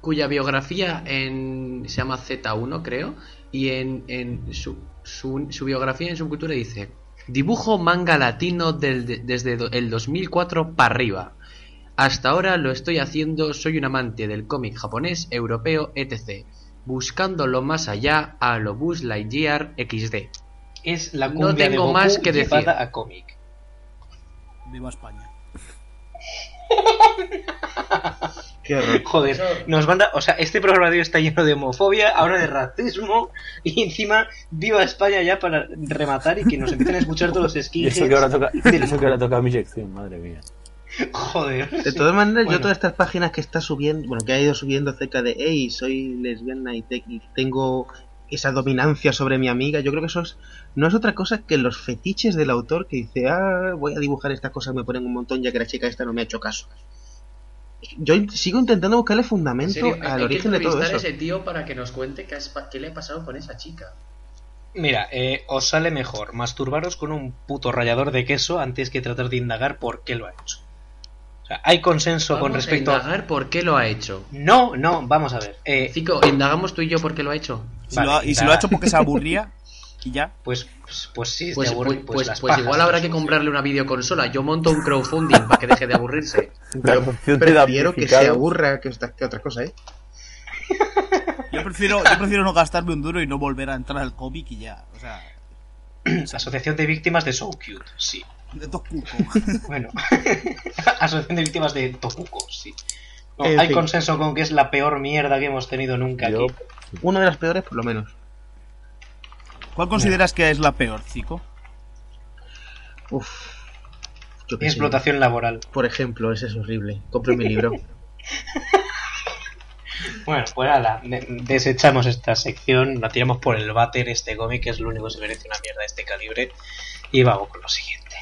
cuya biografía en, se llama Z1, creo, y en, en su, su, su biografía en subcultura dice: Dibujo manga latino del- de- desde el 2004 para arriba. Hasta ahora lo estoy haciendo, soy un amante del cómic japonés, europeo, etc. Buscando lo más allá a lo Buzz Lightyear XD. Es la No cumbia de tengo Goku más que decir. llevada a cómic. viva España. [LAUGHS] Qué horror. Joder, nos manda, o sea, este programa de hoy está lleno de homofobia, ahora de racismo y encima viva España ya para rematar y que nos empiecen a escuchar todos los Y skinheads. eso que ahora toca, eso que ahora toca mi sección, madre mía. Joder. De sí. todas maneras, Bueno. yo todas estas páginas que está subiendo, bueno, que ha ido subiendo acerca de, hey, soy lesbiana y, te- y tengo esa dominancia sobre mi amiga, yo creo que eso es- no es otra cosa que los fetiches del autor que dice, ah, voy a dibujar estas cosas, me ponen un montón ya que la chica esta no me ha hecho caso. Yo sigo intentando buscarle En fundamento al origen de todo eso. a ese tío para que nos cuente qué, has- qué le ha pasado con esa chica. Mira, eh, os sale mejor masturbaros con un puto rallador de queso antes que tratar de indagar por qué lo ha hecho. O sea, hay consenso con respecto a indagar por qué lo ha hecho. No, no, vamos a ver. Eh, Cico, indagamos tú y yo por qué lo ha hecho. Si Vale, lo ha- y si lo ha hecho porque se aburría [LAUGHS] y ya. pues, pues, pues sí, Pues, aburre, pues, pues, pues, pues igual habrá la que comprarle una videoconsola. Yo monto un crowdfunding para que deje de aburrirse. [LAUGHS] De Prefiero que se aburra que, esta- que otra cosa, ¿eh? [LAUGHS] Yo prefiero, yo prefiero no gastarme un duro y no volver a entrar al cómic y ya. O sea, [CLEARS THROAT] Asociación de víctimas de So Cute, sí. de Tokuko. [LAUGHS] Bueno, Asociación de víctimas de Tokuko, sí. No, hay fin. consenso con que es la peor mierda que hemos tenido nunca Yo- aquí. Una de las peores, por lo menos. ¿Cuál consideras que es la peor, Zico? Uf. Yo qué sé. Explotación laboral. Por ejemplo, ese es horrible. Compro mi libro. [LAUGHS] Bueno, pues nada, de- desechamos esta sección, la tiramos por el váter, este cómic que es lo único que se merece una mierda de este calibre. Y vamos con lo siguiente.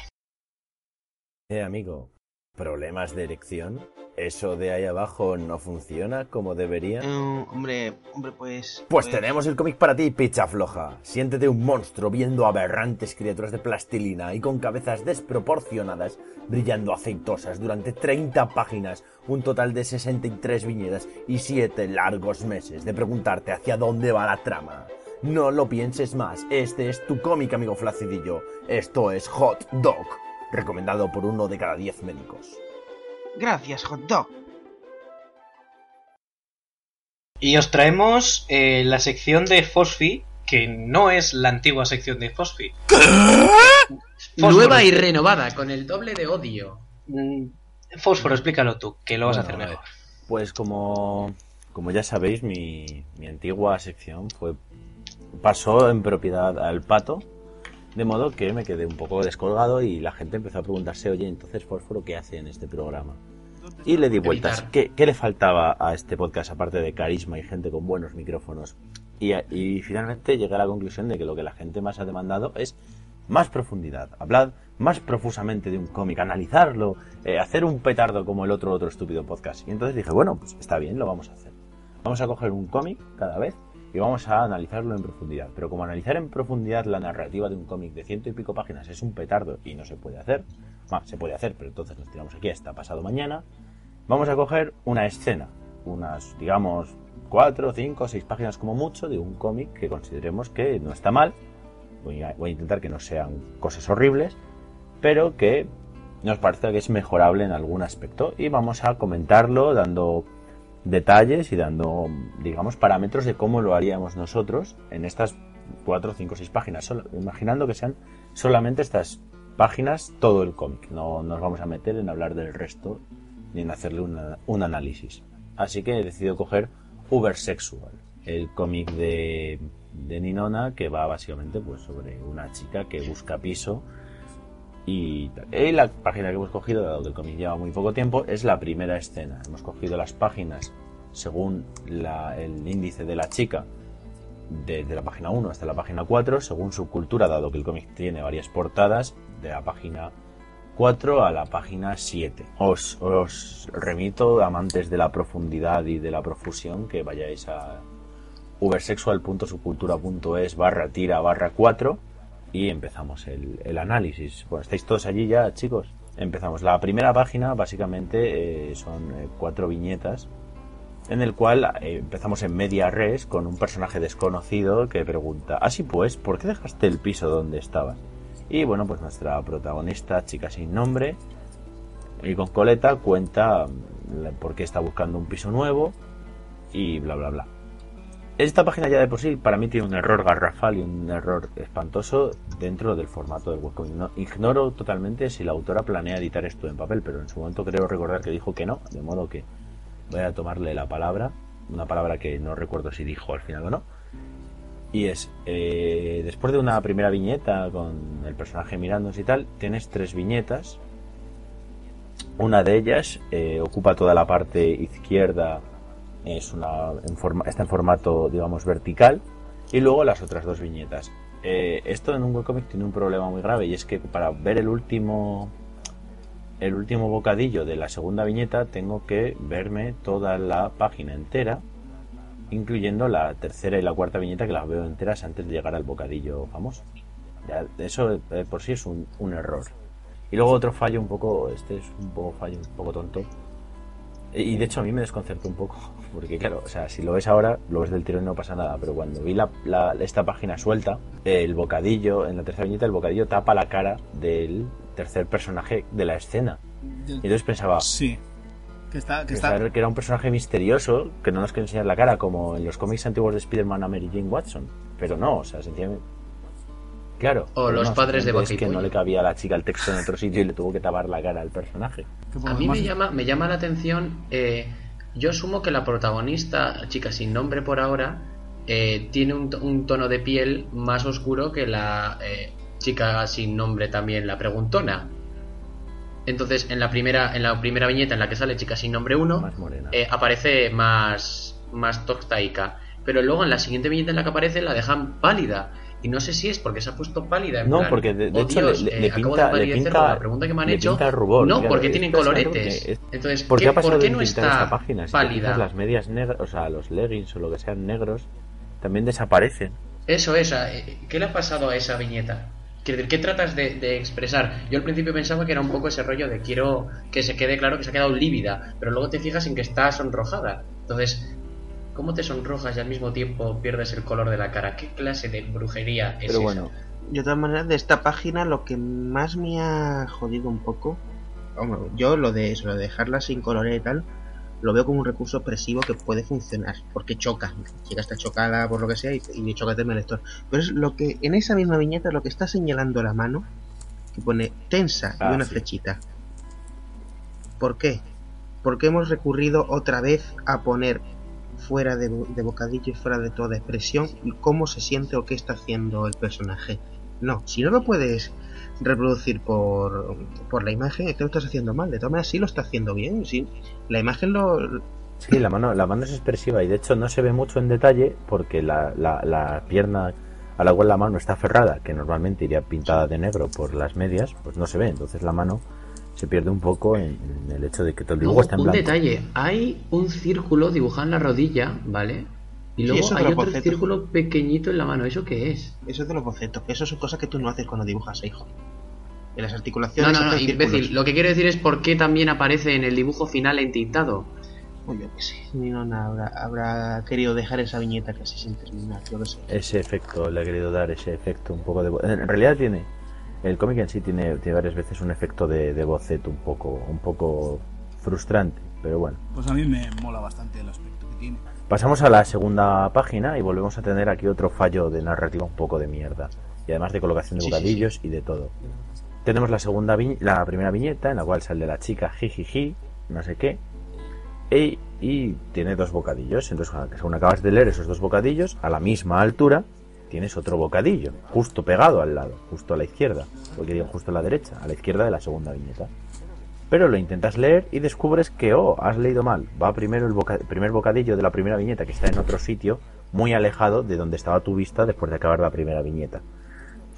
Eh, amigo, ¿Problemas de erección? ¿Eso de ahí abajo no funciona como debería? Eh, hombre, hombre, pues... Pues tenemos el cómic para ti, picha floja. Siéntete un monstruo viendo aberrantes criaturas de plastilina y con cabezas desproporcionadas brillando aceitosas durante 30 páginas, un total de 63 viñedas y 7 largos meses de preguntarte hacia dónde va la trama. No lo pienses más, este es tu cómic, amigo flacidillo. Esto es Hot Dog, recomendado por uno de cada 10 médicos. Gracias, hot dog. Y os traemos eh, la sección de Fosfi, que no es la antigua sección de Fosfi. Fósforo. Nueva y renovada, con el doble de odio. Mm, Fósforo, explícalo tú, que lo vas a hacer mejor. Pues como, como ya sabéis, mi, mi antigua sección fue pasó en propiedad al pato, de modo que me quedé un poco descolgado y la gente empezó a preguntarse, oye, entonces Fósforo, ¿qué hace en este programa? Y le di vueltas. ¿Qué, qué le faltaba a este podcast aparte de carisma y gente con buenos micrófonos? Y, y finalmente llegué a la conclusión de que lo que la gente más ha demandado es más profundidad. Hablad más profusamente de un cómic, analizarlo, eh, hacer un petardo como el otro otro estúpido podcast. Y entonces dije, bueno, pues está bien, lo vamos a hacer. Vamos a coger un cómic cada vez y vamos a analizarlo en profundidad. Pero como analizar en profundidad la narrativa de un cómic de ciento y pico páginas es un petardo y no se puede hacer, se puede hacer, pero entonces nos tiramos aquí hasta pasado mañana, vamos a coger una escena, unas, digamos, cuatro, cinco, seis páginas como mucho de un cómic que consideremos que no está mal. Voy a, voy a intentar que no sean cosas horribles, pero que nos parece que es mejorable en algún aspecto. Y vamos a comentarlo dando detalles y dando, digamos, parámetros de cómo lo haríamos nosotros en estas cuatro, cinco, seis páginas. Solo- imaginando que sean solamente estas páginas todo el cómic. No nos vamos a meter en hablar del resto ni en hacerle una- un análisis. Así que he decidido coger Ubersexual, el cómic de, de Ninona que va básicamente pues sobre una chica que busca piso y, la página que hemos cogido, dado que el cómic lleva muy poco tiempo, es la primera escena. Hemos cogido las páginas según la- el índice de la chica, desde la página 1 hasta la página 4, según su cultura, dado que el cómic tiene varias portadas, de la página 4 a la página 7. Os, os remito, amantes de la profundidad y de la profusión, que vayáis a ubersexual.subcultura.es barra tira barra 4 y empezamos el, análisis. Bueno, estáis todos allí ya, chicos. Empezamos. La primera página, básicamente, eh, son eh, cuatro viñetas en el cual eh, empezamos en media res con un personaje desconocido que pregunta, así pues, ¿por qué dejaste el piso donde estabas? Y bueno, pues nuestra protagonista, chica sin nombre, y con coleta, cuenta mm, por qué está buscando un piso nuevo y bla bla bla. Esta página ya de por sí para mí tiene un error garrafal y un error espantoso dentro del formato del webcomic. No- ignoro totalmente si la autora planea editar esto en papel, pero en su momento creo recordar que dijo que no, de modo que voy a tomarle la palabra, una palabra que no recuerdo si dijo al final o no. Y es, eh, después de una primera viñeta con el personaje mirándose y tal, tienes tres viñetas. Una de ellas eh, ocupa toda la parte izquierda, es una, en forma- está en formato, digamos, vertical. Y luego las otras dos viñetas. Eh, esto en un webcomic tiene un problema muy grave y es que para ver el último el último bocadillo de la segunda viñeta tengo que verme toda la página entera, incluyendo la tercera y la cuarta viñeta que las veo enteras antes de llegar al bocadillo famoso. Eso eh, por sí es un, un error. Y luego otro fallo un poco, este es un poco fallo, un poco tonto. Y de hecho a mí me desconcertó un poco, [LAUGHS] porque claro, o sea, si lo ves ahora, lo ves del tirón y no pasa nada, pero cuando vi la, la- esta página suelta, el bocadillo, en la tercera viñeta, el bocadillo tapa la cara del tercer personaje de la escena. Y entonces pensaba, Sí. Que está, que está, pensar que era un personaje misterioso que no nos quiere enseñar la cara, como en los cómics antiguos de Spider-Man a Mary Jane Watson. Pero no, o sea, sencillamente. Claro. O los no, padres de Es que no le cabía a la chica el texto en otro sitio y le tuvo que tapar la cara al personaje. A mí me llama, me llama la atención. eh, yo asumo que la protagonista, chica sin nombre por ahora, eh, tiene un, un tono de piel más oscuro que la eh, chica sin nombre también, la preguntona. Entonces, en la primera, en la primera viñeta en la que sale chica sin nombre 1, Más morena. eh, aparece más, más tostaica. Pero luego en la siguiente viñeta en la que aparece la dejan pálida. Y no sé si es porque se ha puesto pálida. En No, plan, porque de, de "Oh, hecho Dios, le, eh, le pinta, de le pinta, la pregunta que me han hecho. rubor. no, claro, porque tienen coloretes. es- Entonces, ¿Por qué ¿qué- ha pasado ¿por qué no está esta página? Si pálida? las medias negras, o sea, los leggings o lo que sean negros, también desaparecen. Eso es, eh, ¿qué le ha pasado a esa viñeta? Quiero decir, ¿qué tratas de, de expresar? Yo al principio pensaba que era un poco ese rollo de quiero que se quede claro que se ha quedado lívida, pero luego te fijas en que está sonrojada. Entonces, ¿cómo te sonrojas y al mismo tiempo pierdes el color de la cara? ¿Qué clase de brujería es Pero esa? De todas maneras, de esta página lo que más me ha jodido un poco, hombre, yo lo de eso, lo de dejarla sin color y tal, lo veo como un recurso opresivo que puede funcionar, porque choca, chica está chocada por lo que sea y, y choca el lector. Pero es lo que, en esa misma viñeta, lo que está señalando la mano, que pone tensa y Ah, una sí. flechita. ¿Por qué? Porque hemos recurrido otra vez a poner fuera de, de bocadillo y fuera de toda expresión cómo se siente o qué está haciendo el personaje. No, si no lo puedes reproducir por, por la imagen, es que lo estás haciendo mal. De todas maneras, sí lo está haciendo bien. Sí, la imagen lo. sí, la mano, la mano es expresiva y de hecho no se ve mucho en detalle porque la, la, la pierna a la cual la mano está aferrada, que normalmente iría pintada de negro por las medias, pues no se ve. Entonces la mano se pierde un poco en, en el hecho de que todo el dibujo Luego, está en un blanco. detalle, hay un círculo dibujado en la rodilla, ¿vale? Y luego hay otro bocetos. círculo pequeñito en la mano. ¿Eso qué es? Eso es de los bocetos. que Eso son cosas que tú no haces cuando dibujas, hijo. En las No, articulaciones. no, no, haces imbécil. círculos. Lo que quiero decir es por qué también aparece en el dibujo final entintado. Uy, yo qué sé. Ni no, habrá, habrá querido dejar esa viñeta casi sin terminar. Yo sé. ese efecto, le he querido dar ese efecto un poco de... En realidad tiene... El cómic en sí tiene, tiene varias veces un efecto de, de boceto un poco, un poco frustrante, pero bueno. Pues a mí me mola bastante el aspecto que tiene. Pasamos a la segunda página y volvemos a tener aquí otro fallo de narrativa un poco de mierda. Y además de colocación de Sí, sí, bocadillos y de todo. Tenemos la segunda vi- la primera viñeta en la cual sale la chica jijiji, no sé qué. Y, y tiene dos bocadillos. Entonces, según acabas de leer esos dos bocadillos, a la misma altura tienes otro bocadillo, justo pegado al lado, justo a la izquierda, porque digo justo a la derecha, a la izquierda de la segunda viñeta. Pero lo intentas leer y descubres que, oh, has leído mal. Va primero el, primer bocadillo de la primera viñeta, que está en otro sitio, muy alejado de donde estaba tu vista después de acabar la primera viñeta.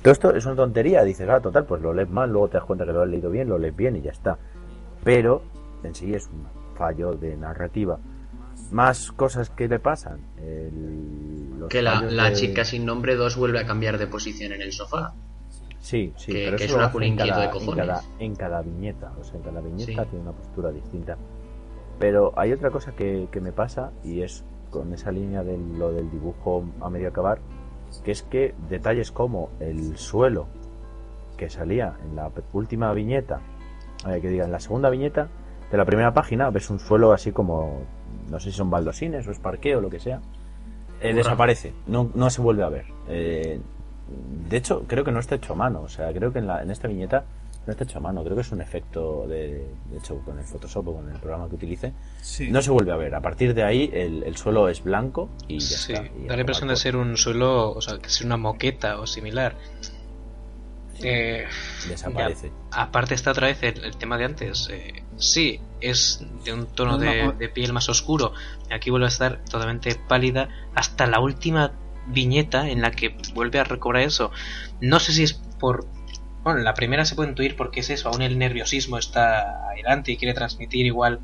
Todo esto es una tontería, dices, ah, total, pues lo lees mal, luego te das cuenta que lo has leído bien, lo lees bien y ya está. Pero en sí es un fallo de narrativa. Más cosas que le pasan. El- los Que la, la de- chica sin nombre 2 vuelve a cambiar de posición en el sofá. Sí, sí, que- pero que eso es una cada, de en cojones. cada, en cada viñeta. O sea, en cada viñeta Sí. tiene una postura distinta. Pero hay otra cosa que, que me pasa y es con esa línea de lo del dibujo a medio acabar, que es que detalles como el suelo que salía en la última viñeta, eh, que diga, en la segunda viñeta de la primera página ves un suelo así como, no sé si son baldosines o es parqué o lo que sea, eh, desaparece, no, no se vuelve a ver. Eh, de hecho, creo que no está hecho a mano, o sea, creo que en, la, en esta viñeta no está hecho a mano, creo que es un efecto de, de hecho con el Photoshop o con el programa que utilice, Sí. no se vuelve a ver. A partir de ahí el, el suelo es blanco y ya Sí, está. y da la impresión de ser un suelo, o sea, que es una moqueta o similar. Eh, Desaparece. aparte está otra vez el, el tema de antes. eh, sí, es de un tono de, piel más oscuro. Aquí vuelve a estar totalmente pálida hasta la última viñeta en la que vuelve a recobrar eso. No sé si es por... Bueno, la primera se puede intuir porque es eso, aún el nerviosismo está adelante y quiere transmitir igual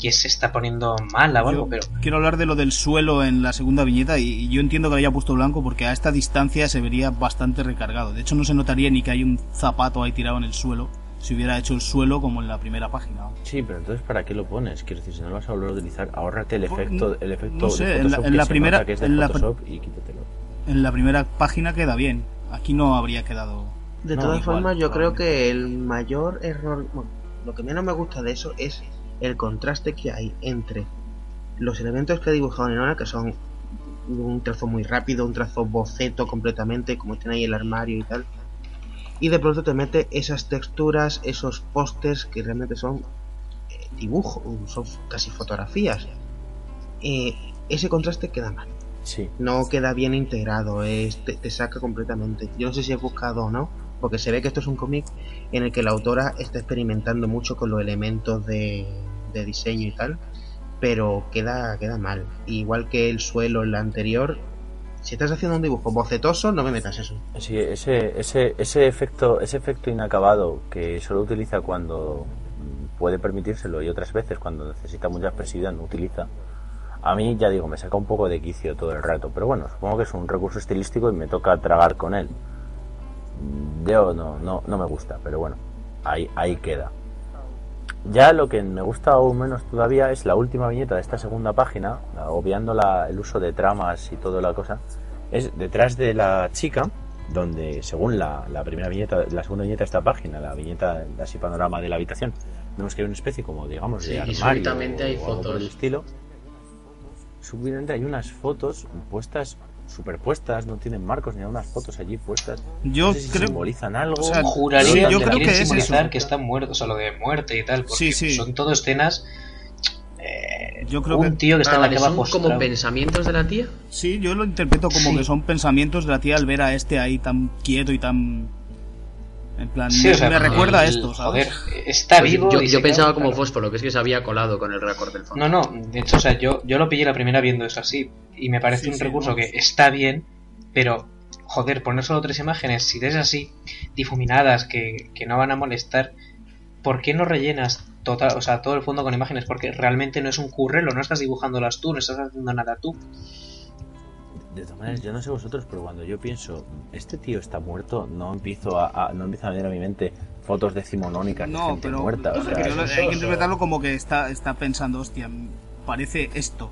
que se está poniendo mala o algo, Yo pero Quiero hablar de lo del suelo en la segunda viñeta y, y yo entiendo que lo haya puesto blanco porque a esta distancia se vería bastante recargado. De hecho no se notaría ni que hay un zapato ahí tirado en el suelo si hubiera hecho el suelo como en la primera página. Sí, pero entonces ¿para qué lo pones? Quiero decir, si no lo vas a volver a utilizar, ahórrate el Pues, efecto, el efecto no sé, de en la- Photoshop en que la se primera- nota que es de en la- y quítatelo. En la primera página queda bien. Aquí no habría quedado. De No, todas igual, formas, yo creo que el mayor error, bueno, lo que menos me gusta de eso es el contraste que hay entre los elementos que ha dibujado Nenona, que son un trazo muy rápido, un trazo boceto completamente, como tiene ahí el armario y tal, y de pronto te mete esas texturas, esos pósters que realmente son eh, dibujos, son casi fotografías. Eh, ese contraste queda mal Sí, no queda bien integrado, es, te, te saca completamente. Yo no sé si he buscado o no, porque se ve que esto es un cómic en el que la autora está experimentando mucho con los elementos de, de diseño y tal, pero queda, queda mal. Igual que el suelo en la anterior, Si estás haciendo un dibujo bocetoso, no me metas eso. Sí, ese, ese, ese efecto, ese efecto inacabado que solo utiliza cuando mm, puede permitírselo y otras veces cuando necesita mucha expresividad no utiliza. A mí ya digo, me saca un poco de quicio todo el rato, pero bueno, supongo que es un recurso estilístico y me toca tragar con él. Yo no, no, no me gusta, pero bueno, ahí, ahí queda. Ya lo que me gusta aún menos todavía es la última viñeta de esta segunda página, obviando la- el uso de tramas y toda la cosa. Es detrás de la chica, donde según la, la primera viñeta, la segunda viñeta de esta página, la viñeta de así panorama de la habitación, vemos que hay una especie como digamos Sí, de y armario súbitamente hay o algo por fotos. el estilo. Súbitamente hay unas fotos puestas superpuestas, no tienen marcos ni unas fotos allí puestas. Yo No sé si creo- simbolizan algo. o sea, Juraría Sí, yo que creo que es simbolizar eso. que están muertos, o sea, lo de muerte y tal, porque Sí, sí. son todo escenas. eh, Yo creo un que- tío que está Ah, en la cama son como pensamientos de la tía. Sí, yo lo interpreto como Sí. que son pensamientos de la tía al ver a este ahí tan quieto y tan... En plan, Sí, me, o sea, me recuerda a esto, ¿sabes? Joder, está Pues vivo. yo y yo se pensaba como claro. fósforo, que es que se había colado con el récord del fondo. No, no, de hecho, o sea, yo, yo lo pillé la primera viendo eso así. Y me parece Sí, un sí, recurso no. que está bien, pero, joder, poner solo tres imágenes, si es así, difuminadas, que, que no van a molestar, ¿por qué no rellenas total, o sea, todo el fondo con imágenes? Porque realmente no es un currelo, no estás dibujándolas tú, no estás haciendo nada tú. De todas maneras, yo no sé vosotros, pero cuando yo pienso, este tío está muerto, no empiezo a, a- no empieza a venir a mi mente fotos decimonónicas de No, gente pero muerta. o sea, pero eso- hay que interpretarlo como que está, está pensando, hostia, parece esto.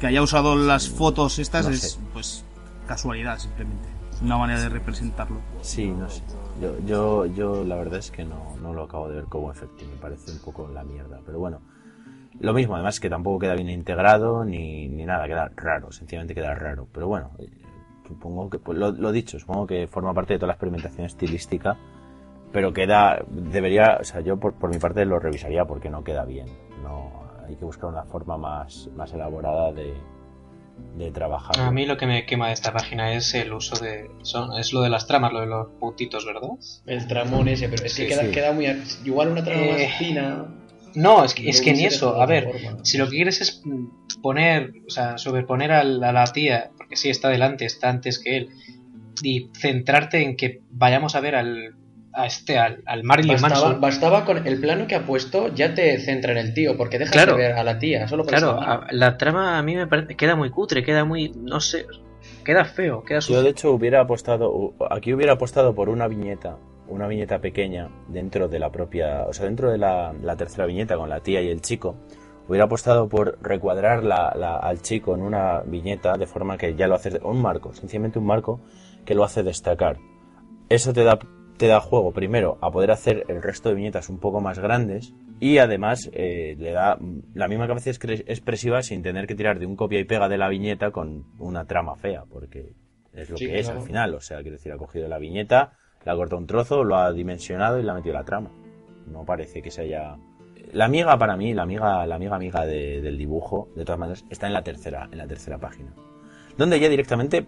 Que haya usado las fotos estas No es, sé. pues, casualidad simplemente. Una manera de representarlo. Sí, no sé. Yo, yo, yo la verdad es que no, no lo acabo de ver como efecto, me parece un poco la mierda. Pero bueno, lo mismo, además que tampoco queda bien integrado ni, ni nada, queda raro, sencillamente queda raro. Pero bueno, eh, supongo que, pues, lo, lo dicho, supongo que forma parte de toda la experimentación estilística, pero queda, debería, o sea, yo por, por mi parte lo revisaría porque no queda bien. No, hay que buscar una forma más, más elaborada de, de trabajar. A mí lo que me quema de esta página es el uso de. Son, es lo de las tramas, lo de los puntitos, ¿verdad? El tramón ese, pero es que Sí, queda, sí. queda muy... Igual una trama Eh, más fina... No, es que, es que ni eso. A ver, forma. si lo que quieres es poner, o sea, sobreponer al- a la tía, porque sí, está delante, está antes que él, y centrarte en que vayamos a ver al, a este, al, al Marilyn Bastaba, Manson. bastaba con el plano que ha puesto, ya te centra en el tío, porque dejas Claro. de ver a la tía, solo Claro, a- la trama a mí me parece, queda muy cutre, queda muy, no sé, queda feo, queda Yo sucio. de hecho hubiera apostado, aquí hubiera apostado por una viñeta, una viñeta pequeña dentro de la propia, o sea, dentro de la, la tercera viñeta con la tía y el chico. Hubiera apostado por recuadrar la- la- al chico en una viñeta de forma que ya lo haces, un marco, sencillamente un marco que lo hace destacar. Eso te da, te da juego primero a poder hacer el resto de viñetas un poco más grandes y además eh, le da la misma capacidad expresiva sin tener que tirar de un copia y pega de la viñeta con una trama fea, porque es lo Sí, que es al final. O sea, quiero decir, ha cogido la viñeta, la ha cortado un trozo, lo ha dimensionado y le ha metido la trama. No parece que se haya. La amiga para mí, la amiga, la amiga amiga de- del dibujo, de todas maneras, está en la tercera, en la tercera página. Donde ya directamente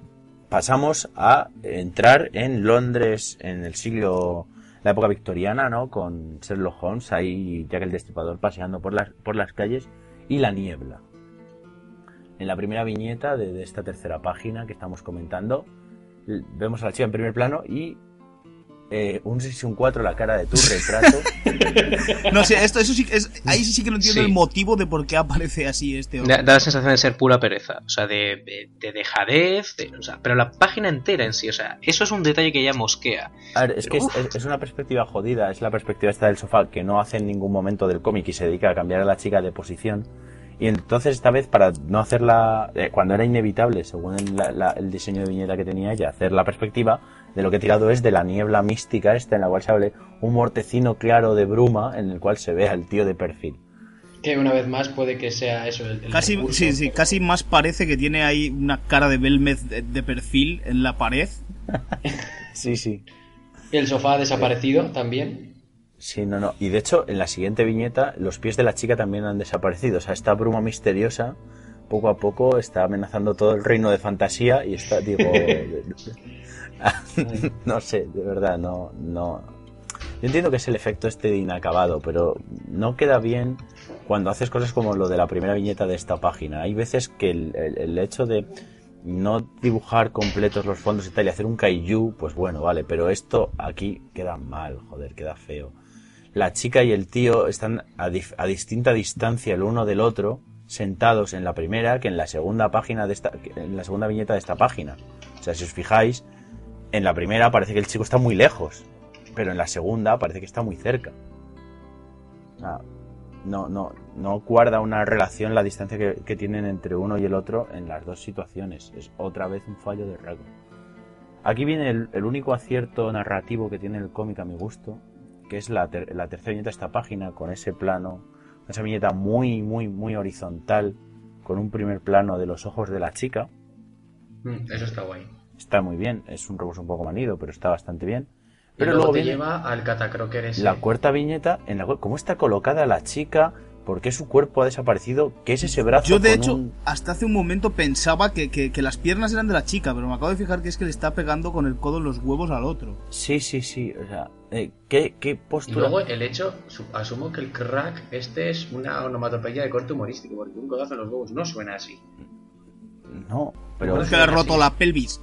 pasamos a entrar en Londres en el siglo, la época victoriana, ¿no? Con Sherlock Holmes, ahí Jack el Destripador paseando por las, por las calles y la niebla. En la primera viñeta de, de esta tercera página que estamos comentando, vemos a la chica en primer plano y eh, un 6 y un 4 la cara de tu retrato. [LAUGHS] No sé, esto, eso sí, que es, ahí sí que no entiendo Sí. el motivo de por qué aparece así este Da, hombre. da la sensación de ser pura pereza, o sea, de, de, de dejadez, de- o sea, pero la página entera en sí, o sea, eso es un detalle que ya mosquea. A ver, es que es, Uf. es- es una perspectiva jodida, es la perspectiva esta del sofá que no hace en ningún momento del cómic y se dedica a cambiar a la chica de posición. Y entonces esta vez para no hacerla, eh, cuando era inevitable, según el, la- la- el diseño de viñeta que tenía ella, hacer la perspectiva, de lo que he tirado es de la niebla mística esta en la cual se hable un mortecino claro de bruma en el cual se ve al tío de perfil. Que una vez más puede que sea eso el, el Casi, recurso. sí, sí, casi más parece que tiene ahí una cara de Belmez de, de perfil en la pared. [LAUGHS] Sí, sí. El sofá ha desaparecido también. Sí, no, no. Y de hecho, en la siguiente viñeta, los pies de la chica también han desaparecido. O sea, esta bruma misteriosa, poco a poco, está amenazando todo el reino de fantasía y está, digo... [LAUGHS] [LAUGHS] no sé, de verdad, no, no... Yo entiendo que es el efecto este de inacabado, pero no queda bien cuando haces cosas como lo de la primera viñeta de esta página. Hay veces que el, el- el hecho de no dibujar completos los fondos y tal y hacer un kaiju, pues bueno, vale, pero esto aquí queda mal, joder, queda feo. La chica y el tío están a, a distinta distancia el uno del otro, sentados en la primera que en la segunda página de esta, en la segunda viñeta de esta página. O sea, si os fijáis, en la primera parece que el chico está muy lejos, pero en la segunda parece que está muy cerca. No, no, no guarda una relación la distancia que, tienen entre uno y el otro en las dos situaciones. Es otra vez un fallo de Dragon. Aquí viene el, único acierto narrativo que tiene el cómic a mi gusto, que es la, la tercera viñeta de esta página, con ese plano, esa viñeta muy, muy, muy horizontal, con un primer plano de los ojos de la chica. Mm, Eso está guay. Está muy bien, es un recurso un poco manido, pero está bastante bien. Pero Pero luego luego te viene lleva al catacroker ese. la cuarta viñeta, en la cual, cómo está colocada la chica, por qué su cuerpo ha desaparecido, qué es ese brazo Yo, de con hecho, un- hasta hace un momento pensaba que, que- que las piernas eran de la chica, pero me acabo de fijar que es que le está pegando con el codo en los huevos al otro. Sí, sí, sí, o sea, eh, ¿qué, qué Y postura... luego el hecho, su- asumo que el crack este es una onomatopeya de corte humorístico, porque un codazo en los huevos no suena así. No, pero... Es que le ha roto la pelvis.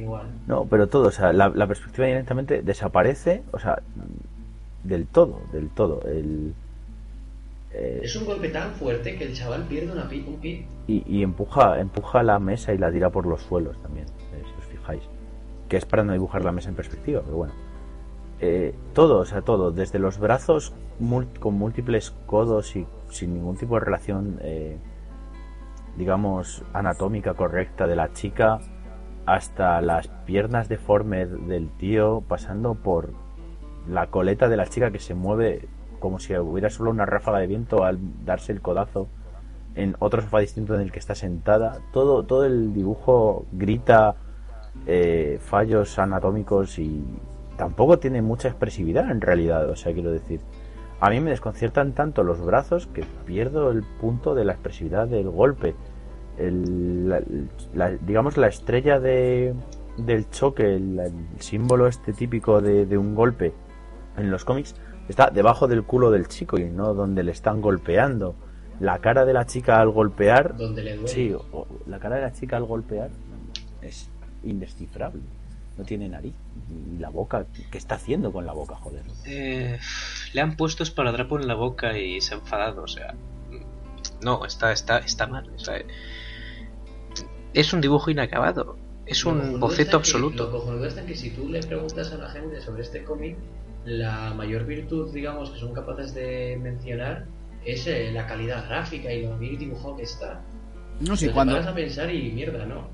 Igual. No, pero todo, o sea, la, la perspectiva directamente desaparece, o sea, del todo, del todo. El, eh, Es un golpe tan fuerte que el chaval pierde una pi- un pie. y, y empuja, empuja la mesa y la tira por los suelos también, eh, si os fijáis. Que es para no dibujar la mesa en perspectiva, pero bueno. Eh, todo, o sea, todo, desde los brazos con múltiples codos y sin ningún tipo de relación, digamos, anatómica correcta de la chica, hasta las piernas deformes del tío, pasando por la coleta de la chica que se mueve como si hubiera solo una ráfaga de viento al darse el codazo en otro sofá distinto en el que está sentada. Todo, todo el dibujo grita eh, fallos anatómicos y tampoco tiene mucha expresividad en realidad. O sea, quiero decir, a mí me desconciertan tanto los brazos que pierdo el punto de la expresividad del golpe. El- la- la- digamos la estrella de, del choque, el, el símbolo este típico de, de un golpe en los cómics, está debajo del culo del chico y no donde le están golpeando. La cara de la chica al golpear Donde le duele. Sí, o- la cara de la chica al golpear es indescifrable. No tiene nariz. Y la boca, ¿qué está haciendo con la boca, joder? Eh, le han puesto esparadrapo en la boca y se ha enfadado, o sea. No, está, está, está mal. Es un dibujo inacabado. Es un boceto está que- absoluto. lo cojonudo está en que si tú le preguntas a la gente sobre este cómic, la mayor virtud, digamos, que son capaces de mencionar es eh, la calidad gráfica y lo bien dibujado que está. No, sí, Pero te cuando... paras a pensar y mierda, ¿no?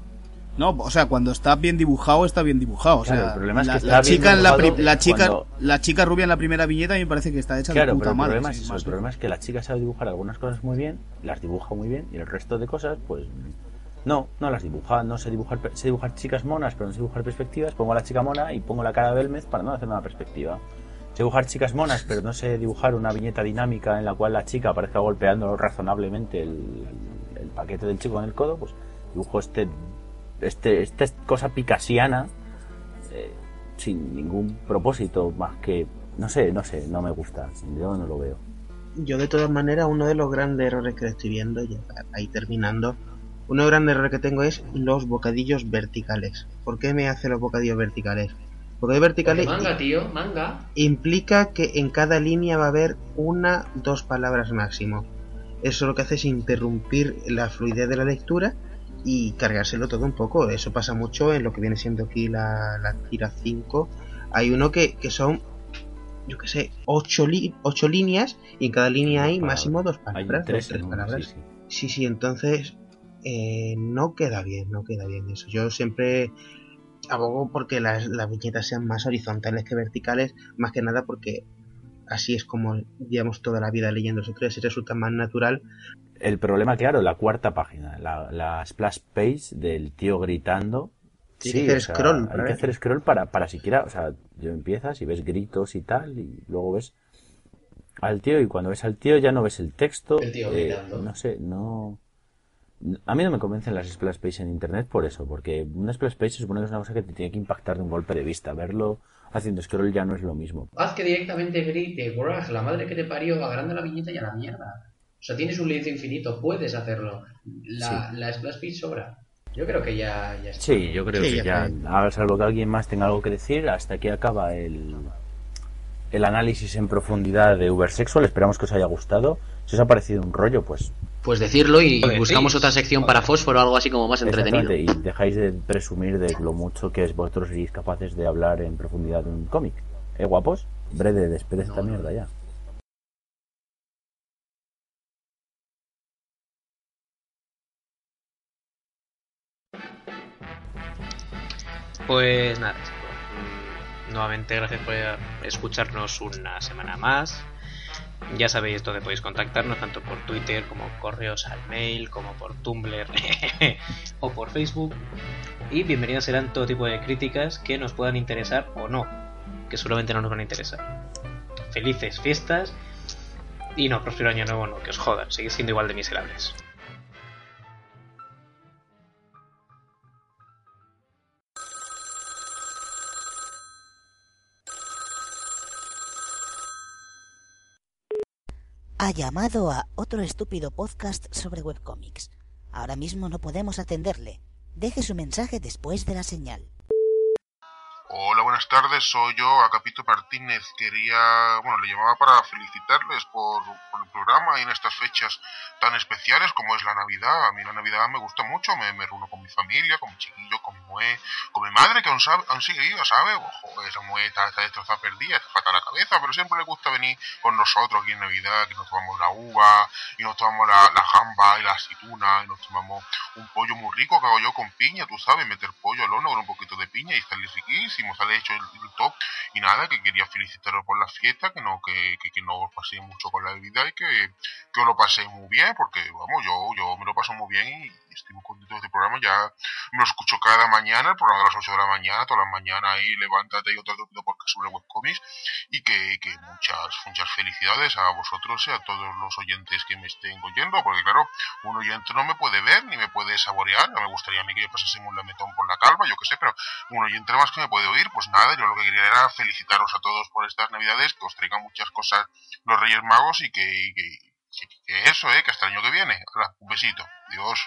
No, o sea, cuando está bien dibujado, está bien dibujado. O Claro, sea, el problema es la, que está la bien chica en la, dibujado pri- la chica cuando- la chica rubia en la primera viñeta a mí me parece que está hecha Claro, de pero puta el madre. problema es eso, el problema es que la chica sabe dibujar algunas cosas muy bien, las dibuja muy bien, y el resto de cosas, pues no, no las dibuja, no sé dibujar, sé dibujar chicas monas, pero no sé dibujar perspectivas, pongo a la chica mona y pongo la cara de Belmez para no hacer una perspectiva. Sé dibujar chicas monas, pero no sé dibujar una viñeta dinámica en la cual la chica aparezca golpeando razonablemente el, el paquete del chico en el codo, pues dibujo este, este, esta cosa picasiana eh, sin ningún propósito más que, no sé, no sé, no me gusta, yo no lo veo. Yo de todas maneras, uno de los grandes errores que estoy viendo, ya ahí terminando, uno de los grandes errores que tengo es los bocadillos verticales. ¿Por qué me hace los bocadillos verticales? Bocadillos Porque verticales manga, tío, manga. implica que en cada línea va a haber una, dos palabras máximo. Eso lo que hace es interrumpir la fluidez de la lectura y cargárselo todo un poco. Eso pasa mucho en lo que viene siendo aquí la, la tira 5. Hay uno que, que son, yo que sé, ocho, li- ocho líneas y en cada línea hay máximo dos Hay palabras, tres dos, tres palabras. sí, sí. Sí, sí, entonces eh, no queda bien, no queda bien eso. Yo siempre abogo porque las, las viñetas sean más horizontales que verticales, más que nada porque así es como llevamos toda la vida leyendo nosotros y resulta más natural. El problema, claro, la cuarta página, la, la splash page del tío gritando. Hay que hacer scroll Hay para que ver. hacer scroll para, para siquiera, o sea, yo empiezas y ves gritos y tal, y luego ves al tío, y cuando ves al tío ya no ves el texto. El tío eh, gritando. no sé, no. A mí no me convencen las splash pages en internet por eso, porque una splash page se supone que es una cosa que te tiene que impactar de un golpe de vista. Verlo haciendo scroll ya no es lo mismo. Haz que directamente grite, "Braj, la madre que te parió, agranda la viñeta y a la mierda. O sea, tienes un lienzo infinito, puedes hacerlo. La, la splash page sobra. Yo creo que ya, ya está. Sí, yo creo Sí, que ya ya, salvo que alguien más tenga algo que decir, hasta aquí acaba el, el análisis en profundidad de Ubersexual. Esperamos que os haya gustado. Si os ha parecido un rollo, pues Pues decirlo y buscamos otra sección para Fósforo o algo así como más entretenido. exactamente, y dejáis de presumir de lo mucho que es vosotros seréis capaces de hablar en profundidad de un cómic. ¿Eh, guapos? Brede, despede esta No, mierda ya. Pues nada, chicos. Nuevamente gracias por escucharnos una semana más. Ya sabéis dónde podéis contactarnos, tanto por Twitter como correos al mail, como por Tumblr [LAUGHS] o por Facebook. Y bienvenidos serán todo tipo de críticas que nos puedan interesar o no, que seguramente no nos van a interesar. Felices fiestas y no, próspero año nuevo no, que os jodan, seguís siendo igual de miserables. Ha llamado a otro estúpido podcast sobre webcomics. Ahora mismo no podemos atenderle. Deje su mensaje después de la señal. Hola, buenas tardes, soy yo, Agapito Martínez. Quería, bueno, le llamaba para felicitarles por, el programa y en estas fechas tan especiales como es la Navidad. A mí la Navidad me gusta mucho, me, me reúno con mi familia, con mi chiquillo, con mi mue, con mi madre que aún, sabe, aún sigue viva, ¿sabe? Ojo, esa mue está, destrozada perdida, está fatal la cabeza, pero siempre le gusta venir con nosotros aquí en Navidad, que nos tomamos la uva, y nos tomamos la, la jamba y la aceituna, y nos tomamos un pollo muy rico que hago yo con piña, tú sabes, meter pollo al horno con un poquito de piña y sale riquísimo, sale hecho el, el top. Y nada, que quería felicitaros por la fiesta, que no, que, que, que no os paséis mucho con la bebida y que, que os lo paséis muy bien, porque vamos, yo, yo me lo paso muy bien y estoy muy contento de este programa, ya me lo escucho cada mañana, el programa de las 8 de la mañana, todas las mañanas ahí, levántate y otro podcast sobre webcomics y que, que muchas, muchas felicidades a vosotros y a todos los oyentes que me estén oyendo, porque claro, un oyente no me puede ver ni me puede saborear, no me gustaría a mí que me pasase un lametón por la calva, yo qué sé, pero un oyente más que me puede oír, pues nada, yo lo que quería era felicitaros a todos por estas navidades, que os traigan muchas cosas los Reyes Magos y que, que, eso, eh, que hasta el año que viene. Un besito, Dios.